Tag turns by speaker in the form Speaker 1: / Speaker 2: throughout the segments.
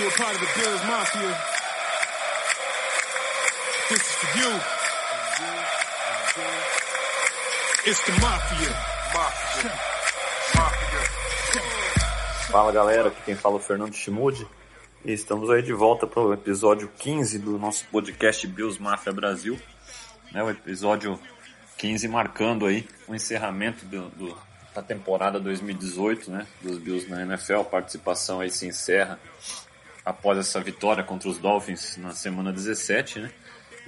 Speaker 1: you are part of the Bills Mafia, this is for you. It's the Mafia.
Speaker 2: Mafia. Mafia.
Speaker 3: Fala galera, aqui quem fala é o Fernando Chimude e estamos aí de volta para o episódio 15 do nosso podcast Bills Mafia Brasil, né, o episódio 15 marcando aí o encerramento do, do, da temporada 2018 né, dos Bills na NFL, a participação aí se encerra após essa vitória contra os Dolphins na semana 17, né,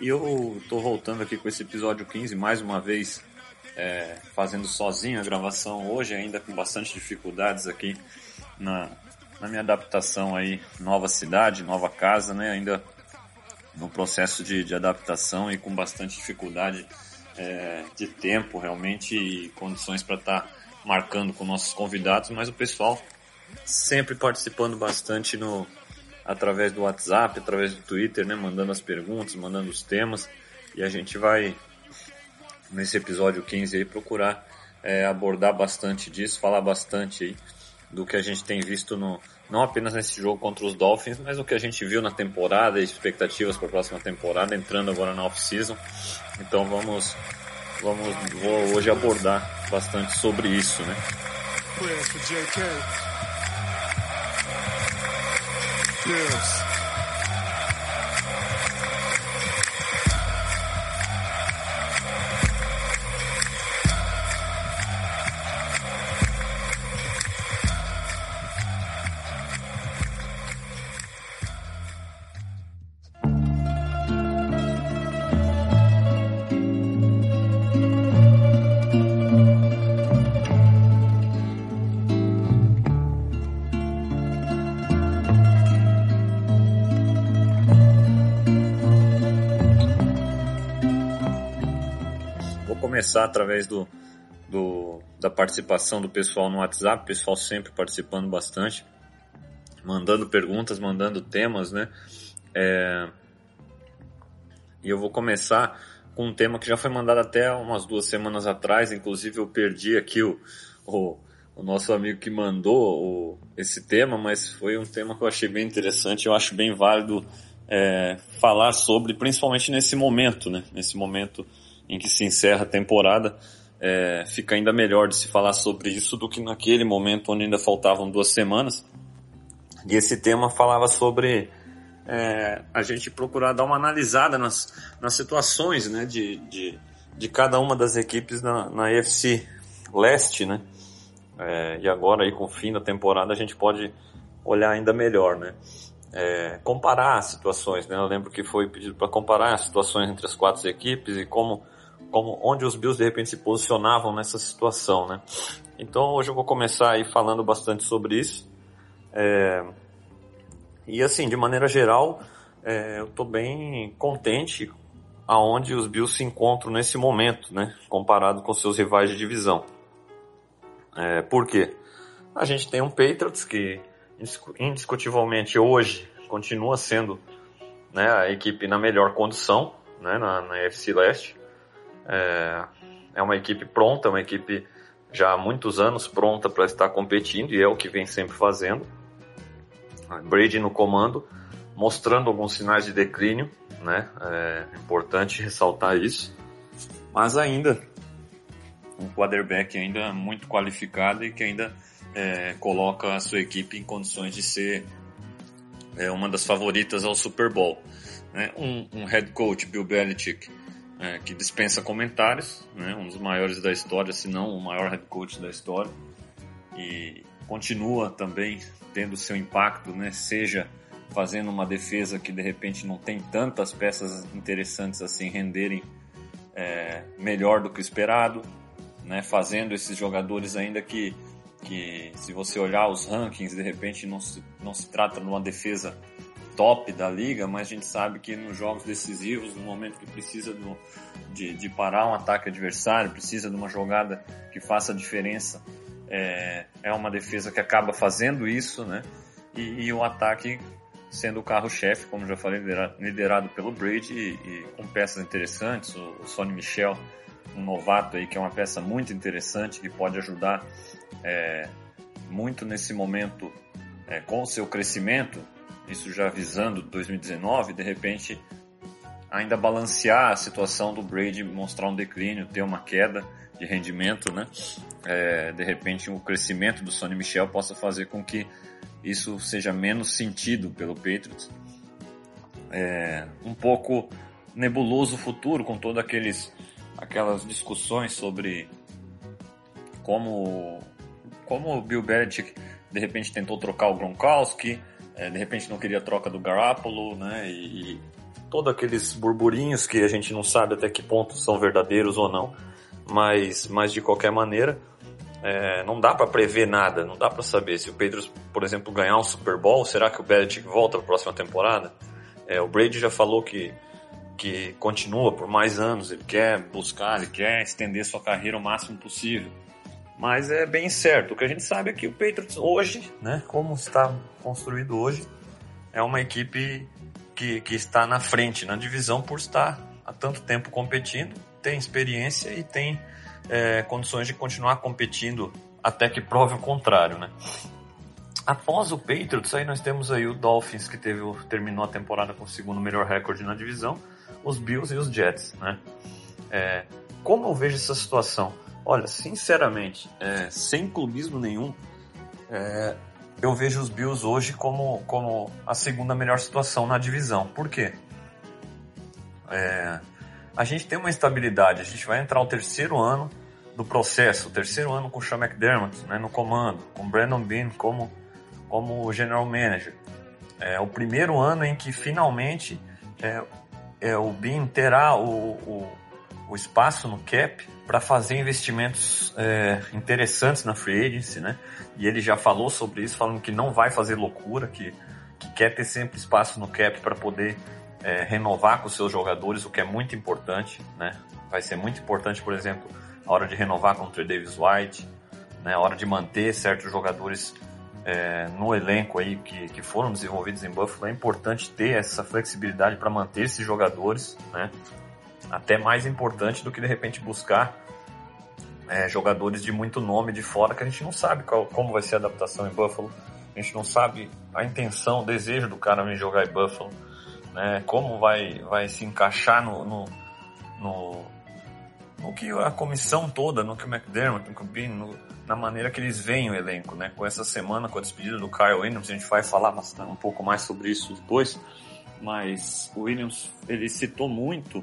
Speaker 3: e eu tô voltando aqui com esse episódio 15 mais uma vez é, fazendo sozinho a gravação hoje, ainda com bastante dificuldades aqui na, na minha adaptação aí, nova cidade, nova casa, né? Ainda no processo de, de adaptação e com bastante dificuldade é, de tempo realmente e condições para estar tá marcando com nossos convidados, mas o pessoal sempre participando bastante no através do WhatsApp, através do Twitter, né? Mandando as perguntas, mandando os temas e a gente vai nesse episódio 15 aí procurar é, abordar bastante disso, falar bastante aí do que a gente tem visto no, não apenas nesse jogo contra os Dolphins, mas o que a gente viu na temporada e expectativas para a próxima temporada, entrando agora na off-season. Então vamos, vamos vou hoje abordar bastante sobre isso, né? Gibbs. Começar através do, do, da participação do pessoal no WhatsApp, o pessoal sempre participando bastante, mandando perguntas, mandando temas, né? É, e eu vou começar com um tema que já foi mandado até umas duas semanas atrás, inclusive eu perdi aqui o, o, o nosso amigo que mandou o, esse tema, mas foi um tema que eu achei bem interessante, eu acho bem válido é, falar sobre, principalmente nesse momento, né? Nesse momento em que se encerra a temporada, é, fica ainda melhor de se falar sobre isso do que naquele momento onde ainda faltavam duas semanas. E esse tema falava sobre é, a gente procurar dar uma analisada nas, nas situações né, de, de, de cada uma das equipes na, na AFC Leste, né? É, e agora aí com o fim da temporada a gente pode olhar ainda melhor, né? É, comparar as situações, né? Eu lembro que foi pedido para comparar as situações entre as quatro equipes e como como onde os Bills de repente se posicionavam nessa situação, né? Então hoje eu vou começar aí falando bastante sobre isso. É, e assim, de maneira geral, é, eu estou bem contente aonde os Bills se encontram nesse momento, né? Comparado com seus rivais de divisão. É, por quê? A gente tem um Patriots que indiscutivelmente hoje continua sendo né, a equipe na melhor condição né, na, na FC Leste. É, é uma equipe pronta, uma equipe já há muitos anos pronta para estar competindo e é o que vem sempre fazendo. Brady no comando, mostrando alguns sinais de declínio, né? É importante ressaltar isso. Mas ainda um quarterback ainda muito qualificado e que ainda é, coloca a sua equipe em condições de ser é, uma das favoritas ao Super Bowl. Né? Um, um head coach, Bill Belichick, é, que dispensa comentários, né? um dos maiores da história, se não o maior head coach da história, e continua também tendo seu impacto, né? seja fazendo uma defesa que de repente não tem tantas peças interessantes assim renderem é, melhor do que esperado, né? fazendo esses jogadores ainda que, que se você olhar os rankings, de repente não se, não se trata de uma defesa top da liga, mas a gente sabe que nos jogos decisivos, no momento que precisa do, de, de, parar um ataque adversário, precisa de uma jogada que faça diferença, é, é uma defesa que acaba fazendo isso, né? E, e o ataque sendo o carro-chefe, como já falei, liderado pelo Brady e, e com peças interessantes, o, o Sonny Michel, um novato aí que é uma peça muito interessante que pode ajudar é, muito nesse momento é, com o seu crescimento isso já visando 2019, de repente ainda balancear a situação do Brady, mostrar um declínio, ter uma queda de rendimento, né? É, de repente o crescimento do Sonny Michel possa fazer com que isso seja menos sentido pelo Patriots. É, um pouco nebuloso o futuro com todas aqueles aquelas discussões sobre como como o Bill Belichick de repente tentou trocar o Gronkowski, é, de repente não queria troca do Garoppolo, né? E, e todos aqueles burburinhos que a gente não sabe até que ponto são verdadeiros ou não, mas, mas de qualquer maneira é, não dá para prever nada, não dá para saber se o Pedro, por exemplo, ganhar um Super Bowl, será que o Belichick volta para a próxima temporada? É, o Brady já falou que que continua por mais anos, ele quer buscar, ele quer estender sua carreira o máximo possível. Mas é bem certo. O que a gente sabe é que o Patriots hoje, né, como está construído hoje, é uma equipe que, que está na frente na divisão por estar há tanto tempo competindo, tem experiência e tem é, condições de continuar competindo até que prove o contrário, né? Após o Patriots, aí nós temos aí o Dolphins que teve, terminou a temporada com o segundo melhor recorde na divisão, os Bills e os Jets, né? É, como eu vejo essa situação? Olha, sinceramente, é, sem clubismo nenhum, é, eu vejo os Bills hoje como, como a segunda melhor situação na divisão. Por quê? É, a gente tem uma estabilidade, a gente vai entrar o terceiro ano do processo, o terceiro ano com o Sean McDermott né, no comando, com o Brandon Bean como, como general manager. É o primeiro ano em que finalmente é, é, o Bean terá o, o, o espaço no cap para fazer investimentos é, interessantes na free agency, né? E ele já falou sobre isso, falando que não vai fazer loucura, que, que quer ter sempre espaço no cap para poder é, renovar com seus jogadores, o que é muito importante, né? Vai ser muito importante, por exemplo, a hora de renovar com o Trey Davis White, né? A hora de manter certos jogadores é, no elenco aí que, que foram desenvolvidos em Buffalo, é importante ter essa flexibilidade para manter esses jogadores, né? Até mais importante do que de repente buscar é, jogadores de muito nome de fora que a gente não sabe qual, como vai ser a adaptação em Buffalo, a gente não sabe a intenção, o desejo do cara em jogar em Buffalo, né? Como vai, vai se encaixar no, no, no, no que a comissão toda, no que o McDermott, no que o Bean, no, na maneira que eles veem o elenco, né? Com essa semana, com a despedida do Kyle Williams, a gente vai falar bastante, um pouco mais sobre isso depois, mas o Williams, ele citou muito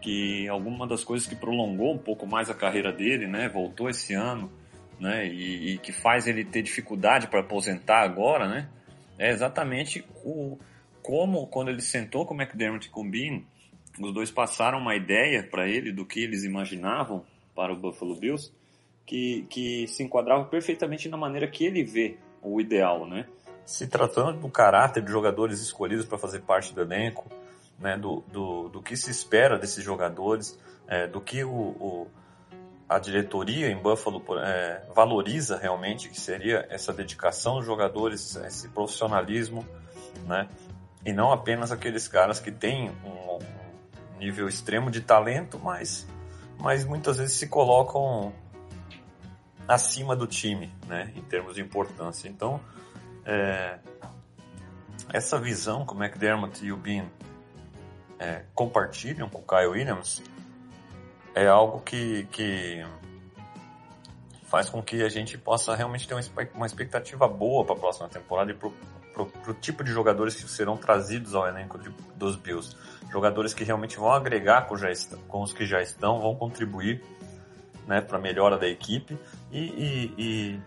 Speaker 3: que alguma das coisas que prolongou um pouco mais a carreira dele, né? Voltou esse ano, né? E, e que faz ele ter dificuldade para aposentar agora, né? É exatamente o como quando ele sentou com o McDermott e com o Bean, os dois passaram uma ideia para ele do que eles imaginavam para o Buffalo Bills que, que se enquadrava perfeitamente na maneira que ele vê o ideal, né? Se tratando do caráter de jogadores escolhidos para fazer parte do elenco, né, do, do, do que se espera desses jogadores, é, do que o, o, a diretoria em Buffalo é, valoriza realmente, que seria essa dedicação dos jogadores, esse profissionalismo, né, e não apenas aqueles caras que têm um, um nível extremo de talento, mas, mas muitas vezes se colocam acima do time, né, em termos de importância. Então, é, essa visão que o McDermott e o Bean é, compartilham com o Kyle Williams é algo que, que faz com que a gente possa realmente ter uma expectativa boa para a próxima temporada e para o tipo de jogadores que serão trazidos ao elenco de, dos Bills. Jogadores que realmente vão agregar com, já, com os que já estão, vão contribuir né, para a melhora da equipe e, e, e,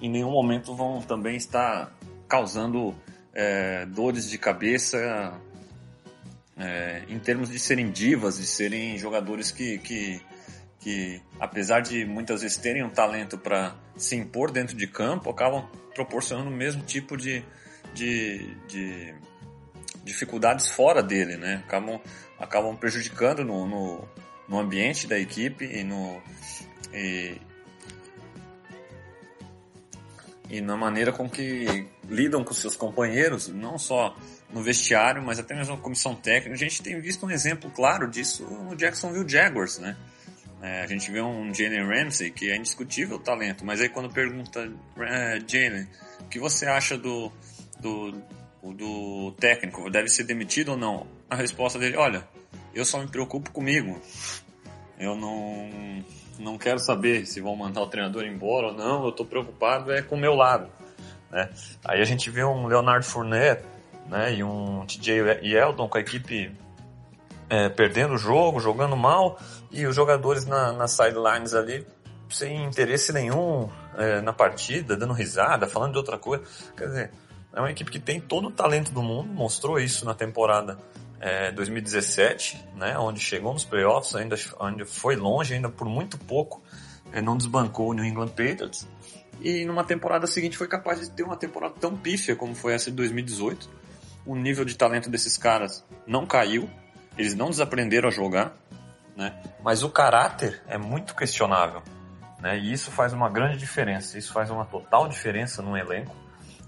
Speaker 3: em nenhum momento vão também estar causando é, dores de cabeça é, em termos de serem divas, de serem jogadores que, que, que, apesar de muitas vezes terem um talento para se impor dentro de campo, acabam proporcionando o mesmo tipo de, de, de dificuldades fora dele, né? Acabam, acabam prejudicando no, no, no ambiente da equipe e no, e, e na maneira com que lidam com seus companheiros, não só no vestiário, mas até mesmo na comissão técnica. A gente tem visto um exemplo claro disso no Jacksonville Jaguars, né? É, a gente vê um Jalen Ramsey que é indiscutível o talento, mas aí quando pergunta, é, Jalen, o que você acha do, do, do técnico, deve ser demitido ou não? A resposta dele, olha, eu só me preocupo comigo. Eu não, não quero saber se vão mandar o treinador embora ou não, eu estou preocupado é com o meu lado. Né? Aí a gente vê um Leonardo Fournette né, e um TJ Yeldon com a equipe é, perdendo o jogo, jogando mal, e os jogadores na, nas sidelines ali sem interesse nenhum é, na partida, dando risada, falando de outra coisa. Quer dizer, é uma equipe que tem todo o talento do mundo, mostrou isso na temporada é, 2017, né, onde chegou nos playoffs, ainda, ainda foi longe, ainda por muito pouco, é, não desbancou o New England Patriots. E numa temporada seguinte foi capaz de ter uma temporada tão pífia como foi essa de 2018. O nível de talento desses caras não caiu, eles não desaprenderam a jogar, né? Mas o caráter é muito questionável, né? E isso faz uma grande diferença, isso faz uma total diferença no elenco.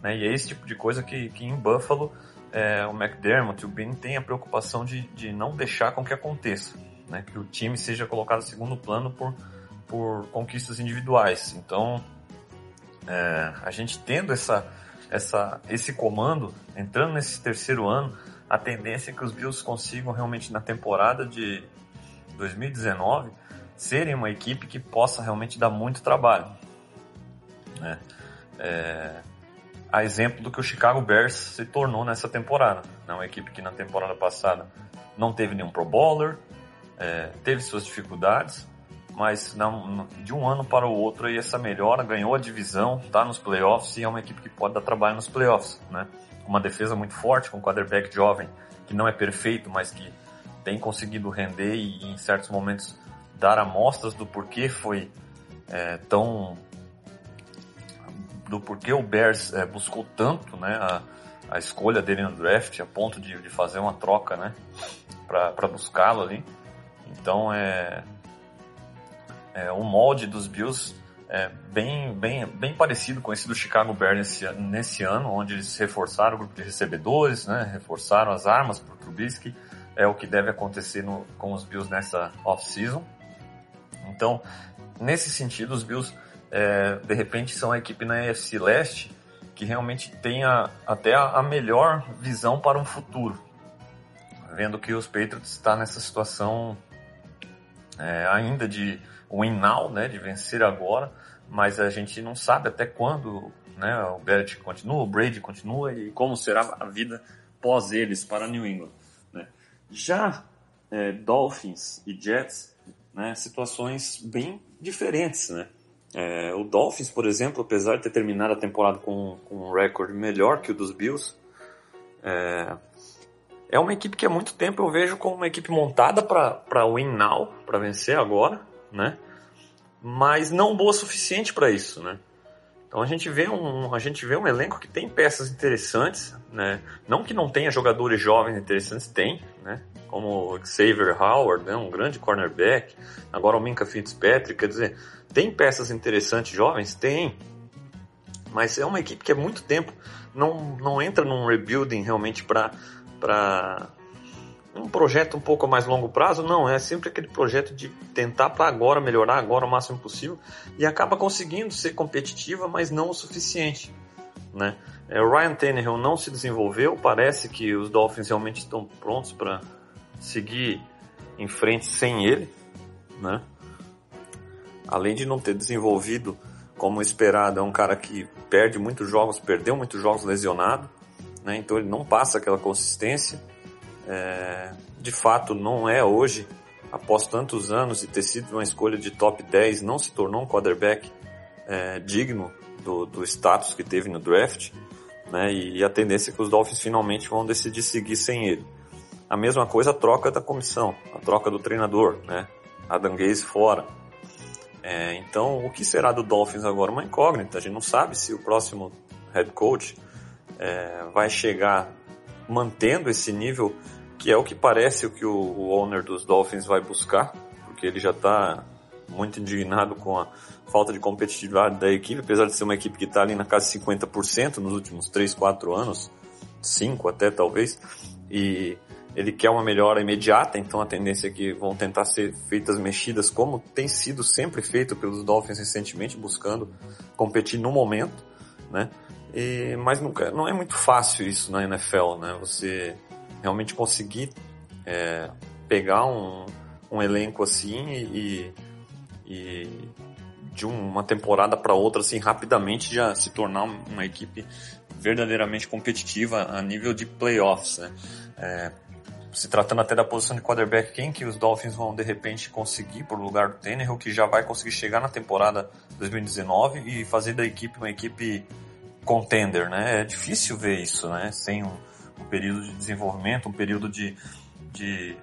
Speaker 3: Né? E é esse tipo de coisa que, que em Buffalo é, o McDermott o Ben têm a preocupação de, de não deixar com que aconteça. Né? Que o time seja colocado segundo plano por, por conquistas individuais. Então, é, a gente tendo essa, essa, esse comando, entrando nesse terceiro ano, a tendência é que os Bills consigam realmente na temporada de 2019 serem uma equipe que possa realmente dar muito trabalho. Né? É, a exemplo do que o Chicago Bears se tornou nessa temporada. É uma equipe que na temporada passada não teve nenhum Pro Bowler, é, teve suas dificuldades, mas não, de um ano para o outro aí essa melhora, ganhou a divisão, está nos playoffs e é uma equipe que pode dar trabalho nos playoffs, né? Uma defesa muito forte, com um quarterback jovem que não é perfeito, mas que tem conseguido render e em certos momentos dar amostras do porquê foi é, tão do porquê o Bears é, buscou tanto né, a, a, escolha dele no draft, a ponto de, de fazer uma troca né, para buscá-lo ali. Então é, é o molde dos Bills é bem, bem, bem parecido com esse do Chicago Bears nesse, nesse ano, onde eles reforçaram o grupo de recebedores, né, reforçaram as armas para o Trubisky. É o que deve acontecer no, com os Bills nessa off-season. Então, nesse sentido, os Bills é, de repente são a equipe na EFC Leste que realmente tenha até a, melhor visão para um futuro. Vendo que os Patriots está nessa situação é, ainda de win now, né, de vencer agora, mas a gente não sabe até quando né, o Barrett continua, o Brady continua e como será a vida pós eles para New England. Né. Já é, Dolphins e Jets, né, situações bem diferentes, né? É, o Dolphins, por exemplo, apesar de ter terminado a temporada com, com um recorde melhor que o dos Bills, é, é uma equipe que há muito tempo eu vejo como uma equipe montada para win now, para vencer agora, né? Mas não boa o suficiente para isso, né? Então a gente vê um a gente vê um elenco que tem peças interessantes, né? Não que não tenha jogadores jovens interessantes, tem, né? Como Xavier Howard, né? um grande cornerback, agora o Minka Fitzpatrick, quer dizer, tem peças interessantes jovens? Tem. Mas é uma equipe que há muito tempo não, não entra num rebuilding realmente para um projeto um pouco mais longo prazo, não, é sempre aquele projeto de tentar para agora melhorar agora o máximo possível e acaba conseguindo ser competitiva, mas não o suficiente, né? É, o Ryan Tannehill não se desenvolveu, parece que os Dolphins realmente estão prontos para seguir em frente sem ele, né? além de não ter desenvolvido como esperado, é um cara que perde muitos jogos, perdeu muitos jogos lesionado, né? então ele não passa aquela consistência. É, de fato, não é hoje, após tantos anos e ter sido uma escolha de top 10, não se tornou um quarterback é, digno do, do status que teve no draft. Né? E, a tendência é que os Dolphins finalmente vão decidir seguir sem ele. A mesma coisa a troca da comissão, a troca do treinador, né? Adam Gaze fora, é, então, o que será do Dolphins agora? Uma incógnita. A gente não sabe se o próximo head coach é, vai chegar mantendo esse nível, que é o que parece o que o, o owner dos Dolphins vai buscar, porque ele já está muito indignado com a falta de competitividade da equipe, apesar de ser uma equipe que está ali na casa de 50% nos últimos 3, 4 anos, 5 até talvez, e ele quer uma melhora imediata, então a tendência é que vão tentar ser feitas mexidas como tem sido sempre feito pelos Dolphins recentemente, buscando competir no momento. né? E, mas nunca, não é muito fácil isso na NFL, né? Você realmente conseguir é, pegar um, um elenco assim e, e de uma temporada para outra assim rapidamente já se tornar uma equipe verdadeiramente competitiva a nível de playoffs, né? É, se tratando até da posição de quarterback, quem que os Dolphins vão de repente conseguir por lugar do Tannehill, que já vai conseguir chegar na temporada 2019 e fazer da equipe uma equipe contender, né? É difícil ver isso, né? Sem um, um período de desenvolvimento, um período de, de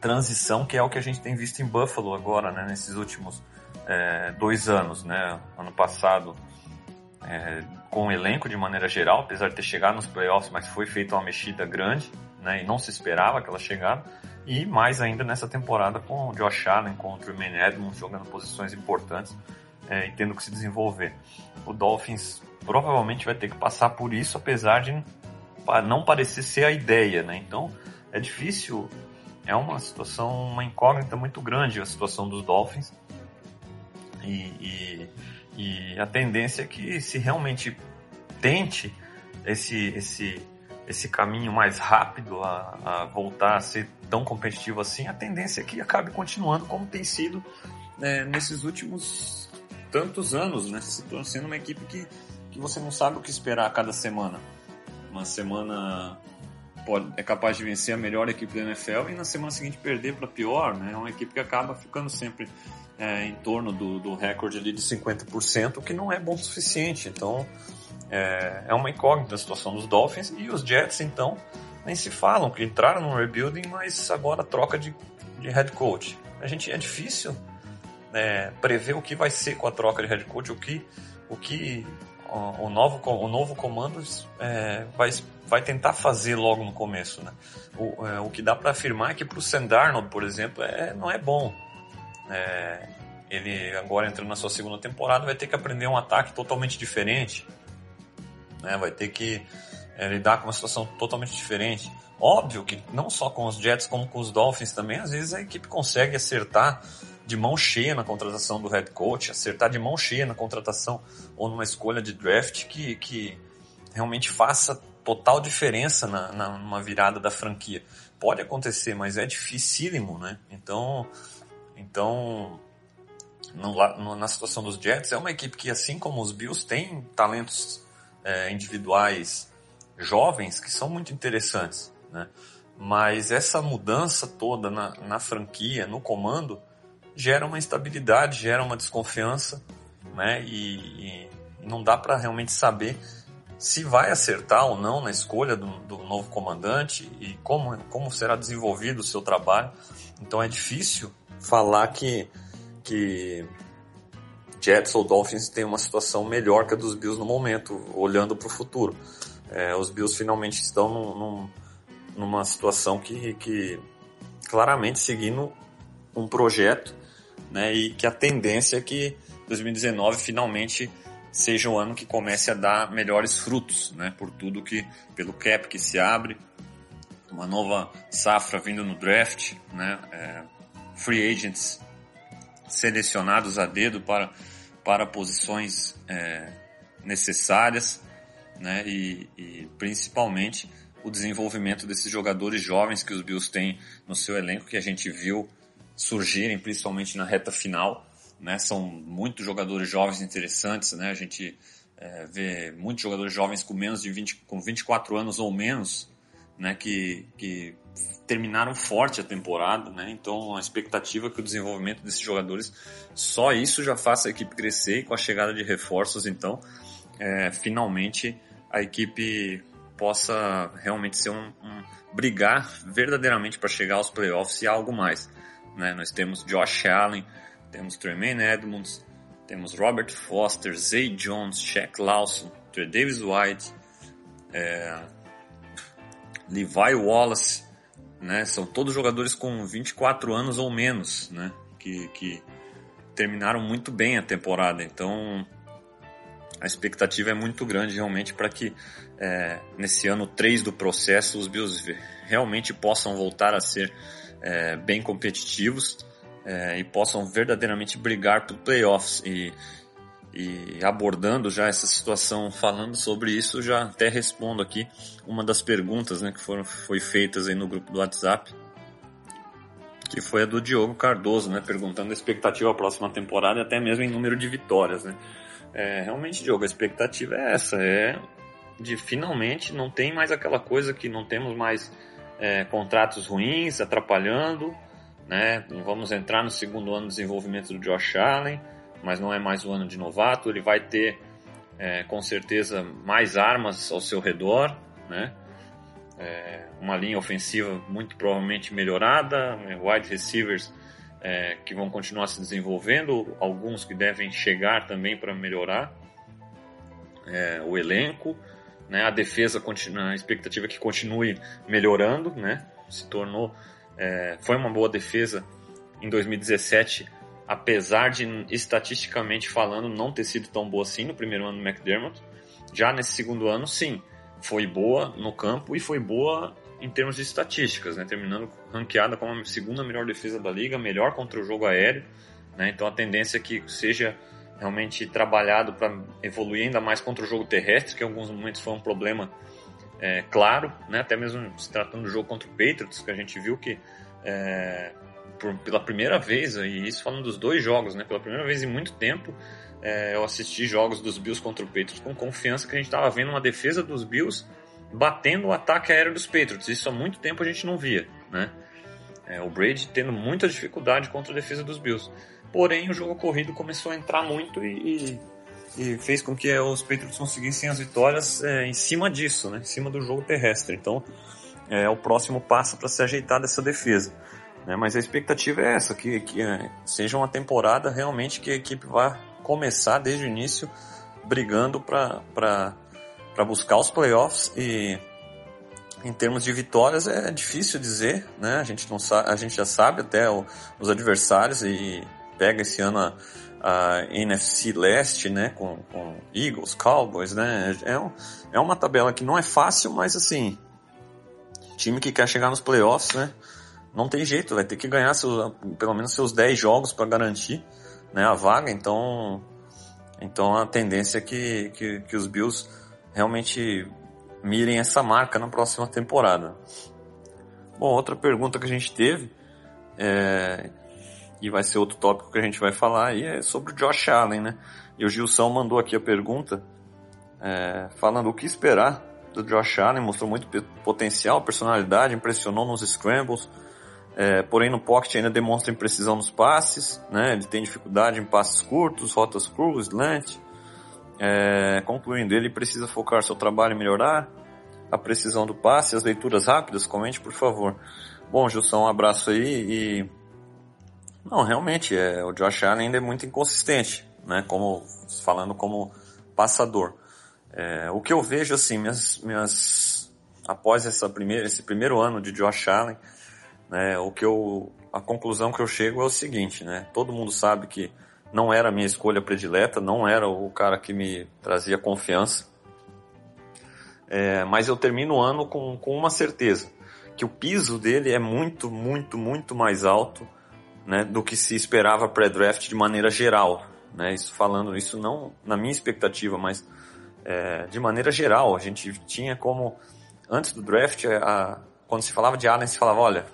Speaker 3: transição, que é o que a gente tem visto em Buffalo agora, né? Nesses últimos é, dois anos, né? Ano passado, é, com o elenco de maneira geral, apesar de ter chegado nos playoffs, mas foi feita uma mexida grande, né? E não se esperava aquela chegada. E mais ainda nessa temporada com o Josh Allen, com o Tremaine Edmonds jogando posições importantes é, e tendo que se desenvolver. O Dolphins provavelmente vai ter que passar por isso, apesar de não parecer ser a ideia, né? Então é difícil, é uma situação, uma incógnita muito grande a situação dos Dolphins. E, e, e a tendência é que se realmente tente esse, esse, esse caminho mais rápido a, a, voltar a ser tão competitivo assim, a tendência é que acabe continuando como tem sido né, nesses últimos tantos anos, né? Se sendo uma equipe que, que você não sabe o que esperar a cada semana. Uma semana pode, é capaz de vencer a melhor equipe da NFL e na semana seguinte perder para pior, né? É uma equipe que acaba ficando sempre é, em torno do, do recorde ali de 50%, o que não é bom o suficiente. Então, é, é uma incógnita a situação dos Dolphins e os Jets, então, nem se falam, que entraram no rebuilding, mas agora troca de, de head coach. A gente é difícil é, prever o que vai ser com a troca de head coach, o que o que o, novo o novo comando é, vai vai tentar fazer logo no começo, né? O, é, o que dá para afirmar é que para o Sandarnold, por exemplo, é, não é bom. É, ele agora entrando na sua segunda temporada vai ter que aprender um ataque totalmente diferente, né? Vai ter que é, lidar com uma situação totalmente diferente. Óbvio que não só com os Jets como com os Dolphins também, às vezes a equipe consegue acertar de mão cheia na contratação do head coach, acertar de mão cheia na contratação ou numa escolha de draft que, que realmente faça total diferença na, na, numa virada da franquia. Pode acontecer, mas é dificílimo, né? Então, então, no, na situação dos Jets, é uma equipe que, assim como os Bills, tem talentos é, individuais jovens que são muito interessantes, né? Mas essa mudança toda na, na franquia, no comando, gera uma instabilidade, gera uma desconfiança, né? E, e não dá para realmente saber se vai acertar ou não na escolha do, do, novo comandante e como, como será desenvolvido o seu trabalho. Então é difícil falar que, que Jets ou Dolphins têm uma situação melhor que a dos Bills no momento, olhando para o futuro. É, os Bills finalmente estão num, num, numa situação que, que claramente seguindo um projeto, né, e que a tendência é que 2019 finalmente seja o ano que comece a dar melhores frutos, né, por tudo que, pelo cap que se abre, uma nova safra vindo no draft, né, é, free agents selecionados a dedo para, para posições é, necessárias, né? E, e, principalmente o desenvolvimento desses jogadores jovens que os Bills têm no seu elenco, que a gente viu surgirem principalmente na reta final, né? São muitos jogadores jovens interessantes, né? A gente é, vê muitos jogadores jovens com menos de 20, com 24 anos ou menos, né? Que, que terminaram forte a temporada, né? Então a expectativa é que o desenvolvimento desses jogadores, só isso já faça a equipe crescer e com a chegada de reforços, então, é, finalmente a equipe possa realmente ser um, um brigar verdadeiramente para chegar aos playoffs e algo mais, né? Nós temos Josh Allen, temos Tremaine Edmonds, temos Robert Foster, Zay Jones, Shaq Lawson, Davis White, é, Levi Wallace, né? São todos jogadores com 24 anos ou menos, né? Que, que terminaram muito bem a temporada. Então, a expectativa é muito grande realmente para que é, nesse ano 3 do processo os Bills realmente possam voltar a ser é, bem competitivos é, e possam verdadeiramente brigar por playoffs. E, e abordando já essa situação, falando sobre isso, já até respondo aqui uma das perguntas né, que foram foi feitas aí no grupo do WhatsApp, que foi a do Diogo Cardoso, né, perguntando a expectativa à próxima temporada, até mesmo em número de vitórias. Né. É, realmente, Diogo, a expectativa é essa, é de finalmente não tem mais aquela coisa que não temos mais é, contratos ruins atrapalhando, né? Vamos entrar no segundo ano de desenvolvimento do Josh Allen, mas não é mais o ano de novato. Ele vai ter é, com certeza mais armas ao seu redor, né? É, uma linha ofensiva muito provavelmente melhorada, né? wide receivers é, que vão continuar se desenvolvendo, alguns que devem chegar também para melhorar é, o elenco né? A defesa a expectativa é que continue melhorando, né? Se tornou, é, foi uma boa defesa em 2017, apesar de estatisticamente falando não ter sido tão boa assim no primeiro ano do McDermott. Já nesse segundo ano, sim, foi boa no campo e foi boa em termos de estatísticas, né? Terminando ranqueada como a segunda melhor defesa da liga, melhor contra o jogo aéreo, né? Então a tendência é que seja realmente trabalhado para evoluir ainda mais contra o jogo terrestre, que em alguns momentos foi um problema é, claro, né? até mesmo se tratando do jogo contra o Patriots, que a gente viu que é, por, pela primeira vez, e isso falando dos dois jogos, né? pela primeira vez em muito tempo, é, eu assisti jogos dos Bills contra o Patriots com confiança que a gente estava vendo uma defesa dos Bills batendo o ataque aéreo dos Patriots. Isso há muito tempo a gente não via. Né? É, o Brady tendo muita dificuldade contra a defesa dos Bills. Porém, o jogo corrido começou a entrar muito e, e, e fez com que os Patriots conseguissem as vitórias é, em cima disso, né? em cima do jogo terrestre. Então, é o próximo passo para se ajeitar dessa defesa. Né? Mas a expectativa é essa, que, que é, seja uma temporada realmente que a equipe vá começar desde o início brigando para buscar os playoffs e em termos de vitórias é difícil dizer, né? A gente não sabe, a gente já sabe até o, os adversários e pega esse ano a, a NFC Leste, né, com, com, Eagles, Cowboys, né, é, um, é uma tabela que não é fácil, mas assim, time que quer chegar nos playoffs, né, não tem jeito, vai ter que ganhar seus, pelo menos seus 10 jogos para garantir, né, a vaga, então, então a tendência é que, que, que os Bills realmente mirem essa marca na próxima temporada. Bom, outra pergunta que a gente teve é, e vai ser outro tópico que a gente vai falar aí, é sobre o Josh Allen, né? E o Gilson mandou aqui a pergunta, é, falando o que esperar do Josh Allen, mostrou muito potencial, personalidade, impressionou nos scrambles, é, porém no pocket ainda demonstra imprecisão nos passes, né? Ele tem dificuldade em passes curtos, rotas cruas, slant. É, concluindo, ele precisa focar seu trabalho e melhorar a precisão do passe, as leituras rápidas, comente por favor. Bom, Gilson, um abraço aí e não, realmente, é, o Josh Allen ainda é muito inconsistente, né? Como, falando como passador. É, o que eu vejo, assim, minhas, minhas, após essa primeira, esse primeiro ano de Josh Allen, né, o que eu, a conclusão que eu chego é o seguinte, né? Todo mundo sabe que não era a minha escolha predileta, não era o cara que me trazia confiança. É, mas eu termino o ano com, com uma certeza, que o piso dele é muito, muito, muito mais alto né, do que se esperava pré-draft de maneira geral. Né? Isso falando isso não na minha expectativa, mas é, de maneira geral. A gente tinha como, antes do draft, a, quando se falava de Allen, se falava, olha,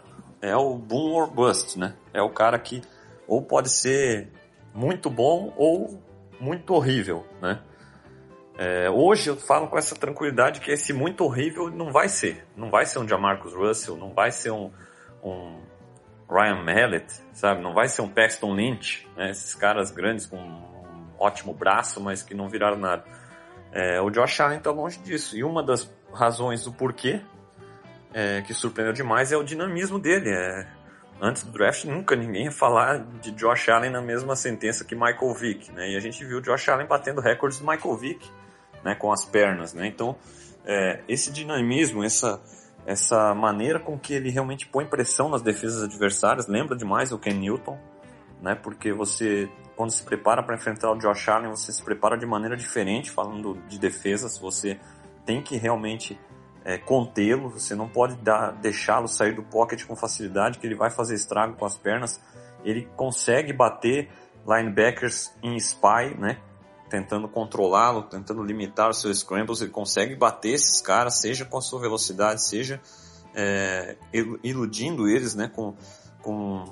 Speaker 3: é o boom or bust, né? É o cara que ou pode ser muito bom ou muito horrível, né? É, hoje eu falo com essa tranquilidade que esse muito horrível não vai ser. Não vai ser um Jamarcus Russell, não vai ser um, um Ryan Mallett, sabe? Não vai ser um Paxton Lynch, né? Esses caras grandes com um ótimo braço, mas que não viraram nada. É, o Josh Allen está longe disso. E uma das razões do porquê é, que surpreendeu demais é o dinamismo dele. É, antes do draft, nunca ninguém ia falar de Josh Allen na mesma sentença que Michael Vick, né? E a gente viu o Josh Allen batendo recordes do Michael Vick, né? Com as pernas, né? Então, é, esse dinamismo, essa essa maneira com que ele realmente põe pressão nas defesas adversárias lembra demais o Ken Newton, né? Porque você quando se prepara para enfrentar o Josh Allen, você se prepara de maneira diferente, falando de defesas, você tem que realmente é, contê-lo, você não pode deixá-lo sair do pocket com facilidade, que ele vai fazer estrago com as pernas. Ele consegue bater linebackers em spy, né? Tentando controlá-lo, tentando limitar os seus scrambles, ele consegue bater esses caras, seja com a sua velocidade, seja é, iludindo eles, né, com, com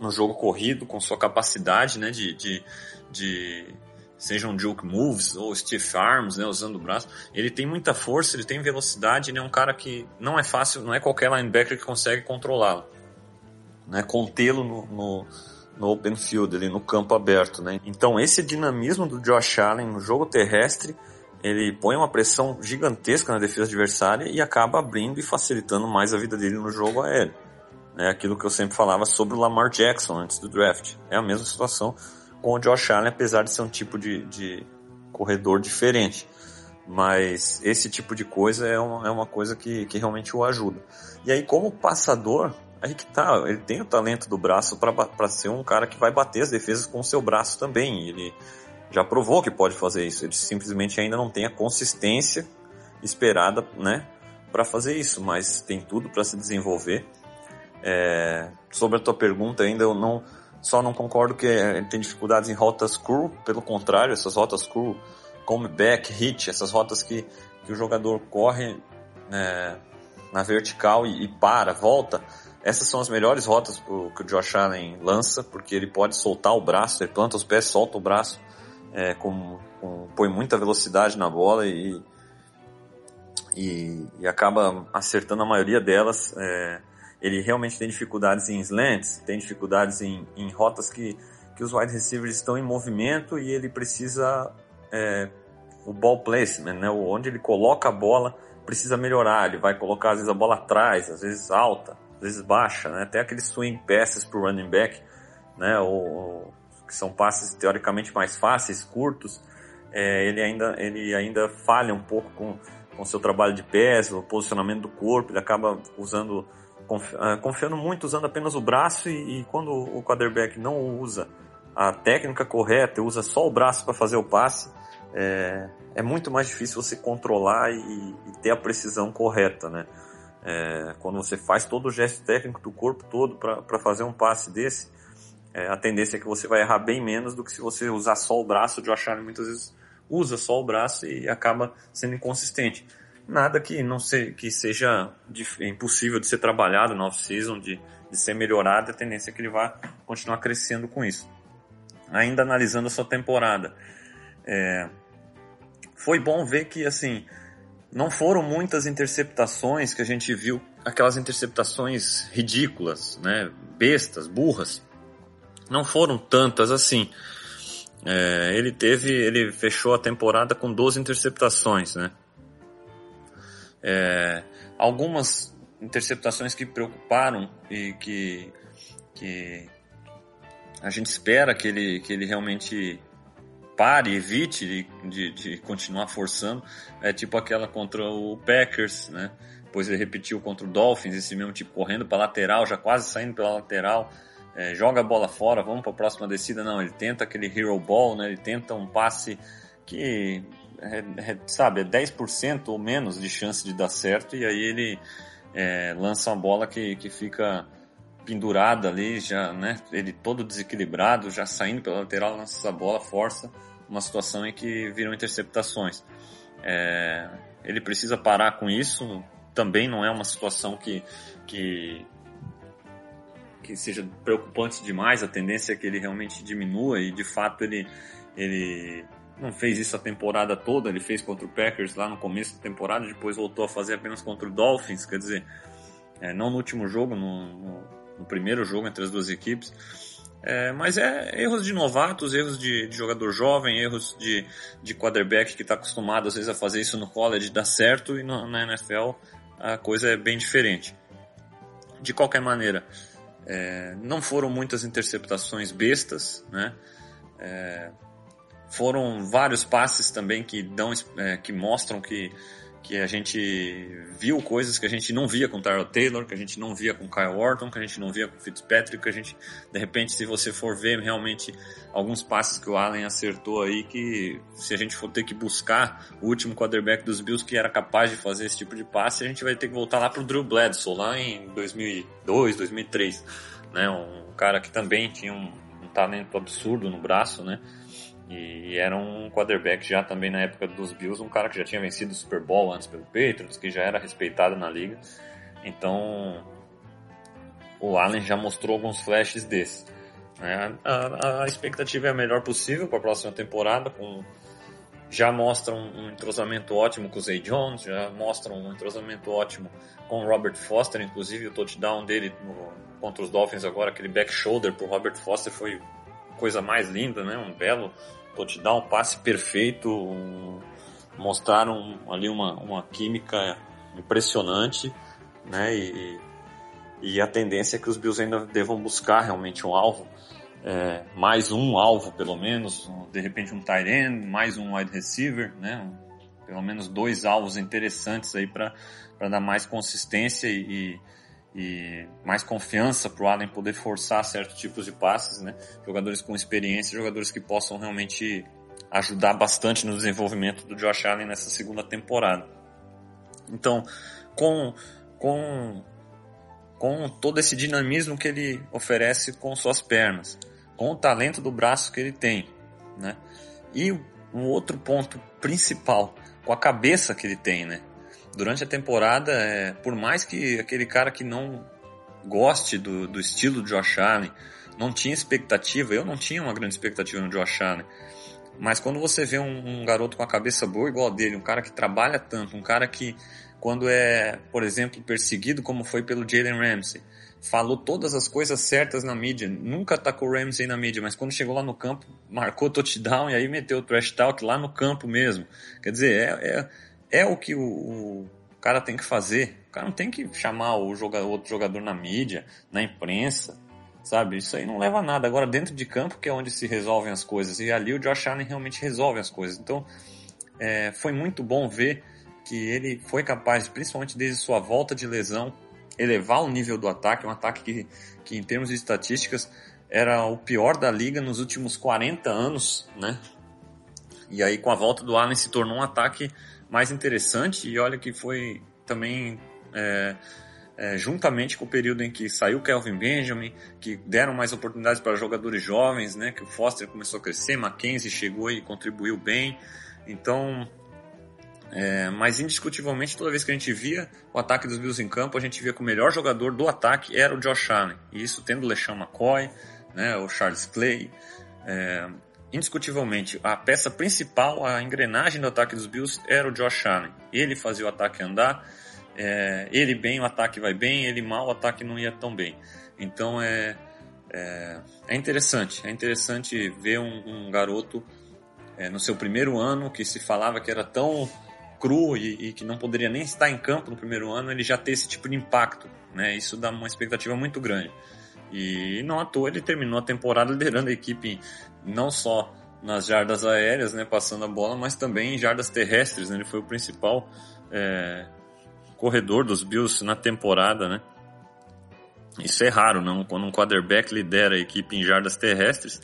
Speaker 3: no jogo corrido, com sua capacidade, né, de, de, de sejam juke moves ou stiff arms, né, usando o braço. Ele tem muita força, ele tem velocidade, ele é um cara que não é fácil, não é qualquer linebacker que consegue controlá-lo, né, contê-lo no, no, no, open field, ali no campo aberto, né. Então esse dinamismo do Josh Allen no jogo terrestre, ele põe uma pressão gigantesca na defesa adversária e acaba abrindo e facilitando mais a vida dele no jogo aéreo. É aquilo que eu sempre falava sobre o Lamar Jackson antes do draft. É a mesma situação com o Josh Allen, apesar de ser um tipo de, de corredor diferente. Mas esse tipo de coisa é uma, é uma coisa que, que realmente o ajuda. E aí, como passador, aí que tá, ele tem o talento do braço para ser um cara que vai bater as defesas com o seu braço também. Ele já provou que pode fazer isso. Ele simplesmente ainda não tem a consistência esperada, né, para fazer isso, mas tem tudo para se desenvolver. É, sobre a tua pergunta ainda, eu não só não concordo que ele tem dificuldades em rotas cru, pelo contrário, essas rotas cru, comeback, hit, essas rotas que, que o jogador corre é, na vertical e, e, para, volta, essas são as melhores rotas pro, que o Josh Allen lança, porque ele pode soltar o braço, ele planta os pés, solta o braço, é, com, com, põe muita velocidade na bola e, e, e acaba acertando a maioria delas. É, ele realmente tem dificuldades em slants, tem dificuldades em, em rotas que, que os wide receivers estão em movimento e ele precisa é, o ball placement, né, onde ele coloca a bola precisa melhorar, ele vai colocar às vezes a bola atrás, às vezes alta, às vezes baixa, né, até aqueles swing passes para o running back, né, ou, que são passes teoricamente mais fáceis, curtos, é, ele ainda ele ainda falha um pouco com com seu trabalho de pés, o posicionamento do corpo, ele acaba usando ah, confiando muito usando apenas o braço e, e, quando o quarterback não usa a técnica correta, usa só o braço para fazer o passe, é, é, muito mais difícil você controlar e, e ter a precisão correta, né? É, quando você faz todo o gesto técnico do corpo todo para fazer um passe desse, é, a tendência é que você vai errar bem menos do que se você usar só o braço. O Josh Allen muitas vezes usa só o braço e acaba sendo inconsistente nada que não se, que seja impossível de ser trabalhado no off-season, de, de ser melhorado, a tendência é que ele vá continuar crescendo com isso. Ainda analisando a sua temporada, é, foi bom ver que assim não foram muitas interceptações que a gente viu, aquelas interceptações ridículas, né, bestas, burras. Não foram tantas assim. É, ele teve, ele fechou a temporada com 12 interceptações, né? É, algumas interceptações que preocuparam e que, que a gente espera que ele, que ele realmente pare, evite de, de, continuar forçando, é tipo aquela contra o Packers, né? Depois ele repetiu contra o Dolphins, esse mesmo tipo correndo para lateral, já quase saindo pela lateral, é, joga a bola fora, vamos para a próxima descida. Não, ele tenta aquele hero ball, né? Ele tenta um passe que é, é, sabe, é 10% ou menos de chance de dar certo e aí ele é, lança uma bola que, que fica pendurada ali, já, né, ele todo desequilibrado, já saindo pela lateral, lança essa bola, força uma situação em que viram interceptações. É, ele precisa parar com isso, também não é uma situação que, que, que seja preocupante demais, a tendência é que ele realmente diminua e de fato ele, ele não fez isso a temporada toda, ele fez contra o Packers lá no começo da temporada, depois voltou a fazer apenas contra o Dolphins, quer dizer, é, não no último jogo, no, no, no, primeiro jogo entre as duas equipes. É, mas é erros de novatos, erros de, de jogador jovem, erros de, de quarterback que está acostumado às vezes a fazer isso no college dá certo e no, na NFL a coisa é bem diferente. De qualquer maneira, é, não foram muitas interceptações bestas, né? É, foram vários passes também que dão, é, que mostram que, que a gente viu coisas que a gente não via com Tyrell Taylor, que a gente não via com Kyle Orton, que a gente não via com Fitzpatrick, que a gente, de repente, se você for ver realmente alguns passes que o Allen acertou aí, que se a gente for ter que buscar o último quarterback dos Bills que era capaz de fazer esse tipo de passe, a gente vai ter que voltar lá pro Drew Bledsoe, lá em 2002, 2003, né? Um cara que também tinha um, um talento absurdo no braço, né? E era um quarterback já também na época dos Bills, um cara que já tinha vencido o Super Bowl antes pelo Patriots, que já era respeitado na liga. Então, o Allen já mostrou alguns flashes desses. Né? A, a, expectativa é a melhor possível para a próxima temporada, com já mostra um, um, entrosamento ótimo com o Zay Jones, já mostra um entrosamento ótimo com o Robert Foster, inclusive o touchdown dele no, contra os Dolphins agora, aquele back shoulder pro Robert Foster foi coisa mais linda, né? Um belo touchdown, um passe perfeito, um, mostraram ali uma, uma química impressionante, né? E, e a tendência é que os Bills ainda devam buscar realmente um alvo é, mais um alvo pelo menos, de repente um tight end, mais um wide receiver, né? Pelo menos dois alvos interessantes aí para dar mais consistência e, e mais confiança para o Allen poder forçar certos tipos de passes, né? Jogadores com experiência, jogadores que possam realmente ajudar bastante no desenvolvimento do Josh Allen nessa segunda temporada. Então, com com com todo esse dinamismo que ele oferece com suas pernas, com o talento do braço que ele tem, né? E um outro ponto principal, com a cabeça que ele tem, né? Durante a temporada, é, por mais que aquele cara que não goste do, do estilo de Josh Allen, não tinha expectativa, eu não tinha uma grande expectativa no Josh Allen, mas quando você vê um, um garoto com a cabeça boa igual dele, um cara que trabalha tanto, um cara que quando é, por exemplo, perseguido como foi pelo Jalen Ramsey, falou todas as coisas certas na mídia, nunca atacou o Ramsey na mídia, mas quando chegou lá no campo, marcou touchdown e aí meteu o trash talk lá no campo mesmo. Quer dizer, é, é, é o que o, o, cara tem que fazer. O cara não tem que chamar o outro jogador na mídia, na imprensa, sabe? Isso aí não leva a nada. Agora, dentro de campo, que é onde se resolvem as coisas, e ali o Josh Allen realmente resolve as coisas. Então, é, foi muito bom ver que ele foi capaz, principalmente desde sua volta de lesão, elevar o nível do ataque, um ataque que, que em termos de estatísticas era o pior da liga nos últimos 40 anos, né? E aí com a volta do Allen se tornou um ataque mais interessante e olha que foi também é, é, juntamente com o período em que saiu Kelvin Benjamin, que deram mais oportunidades para jogadores jovens, né? Que o Foster começou a crescer, Mackenzie chegou e contribuiu bem, então é, mas indiscutivelmente, toda vez que a gente via o ataque dos Bills em campo, a gente via que o melhor jogador do ataque era o Josh Allen. E isso tendo LeSean McCoy, né, o Charles Clay. É, indiscutivelmente, a peça principal, a engrenagem do ataque dos Bills era o Josh Allen. Ele fazia o ataque andar, é, ele bem, o ataque vai bem, ele mal, o ataque não ia tão bem. Então é, é, é interessante, é interessante ver um, um garoto é, no seu primeiro ano que se falava que era tão cru e, e, que não poderia nem estar em campo no primeiro ano, ele já ter esse tipo de impacto, né? Isso dá uma expectativa muito grande. E não à toa ele terminou a temporada liderando a equipe não só nas jardas aéreas, né, passando a bola, mas também em jardas terrestres, né? Ele foi o principal é, corredor dos Bills na temporada, né? Isso é raro, não? Quando um quarterback lidera a equipe em jardas terrestres,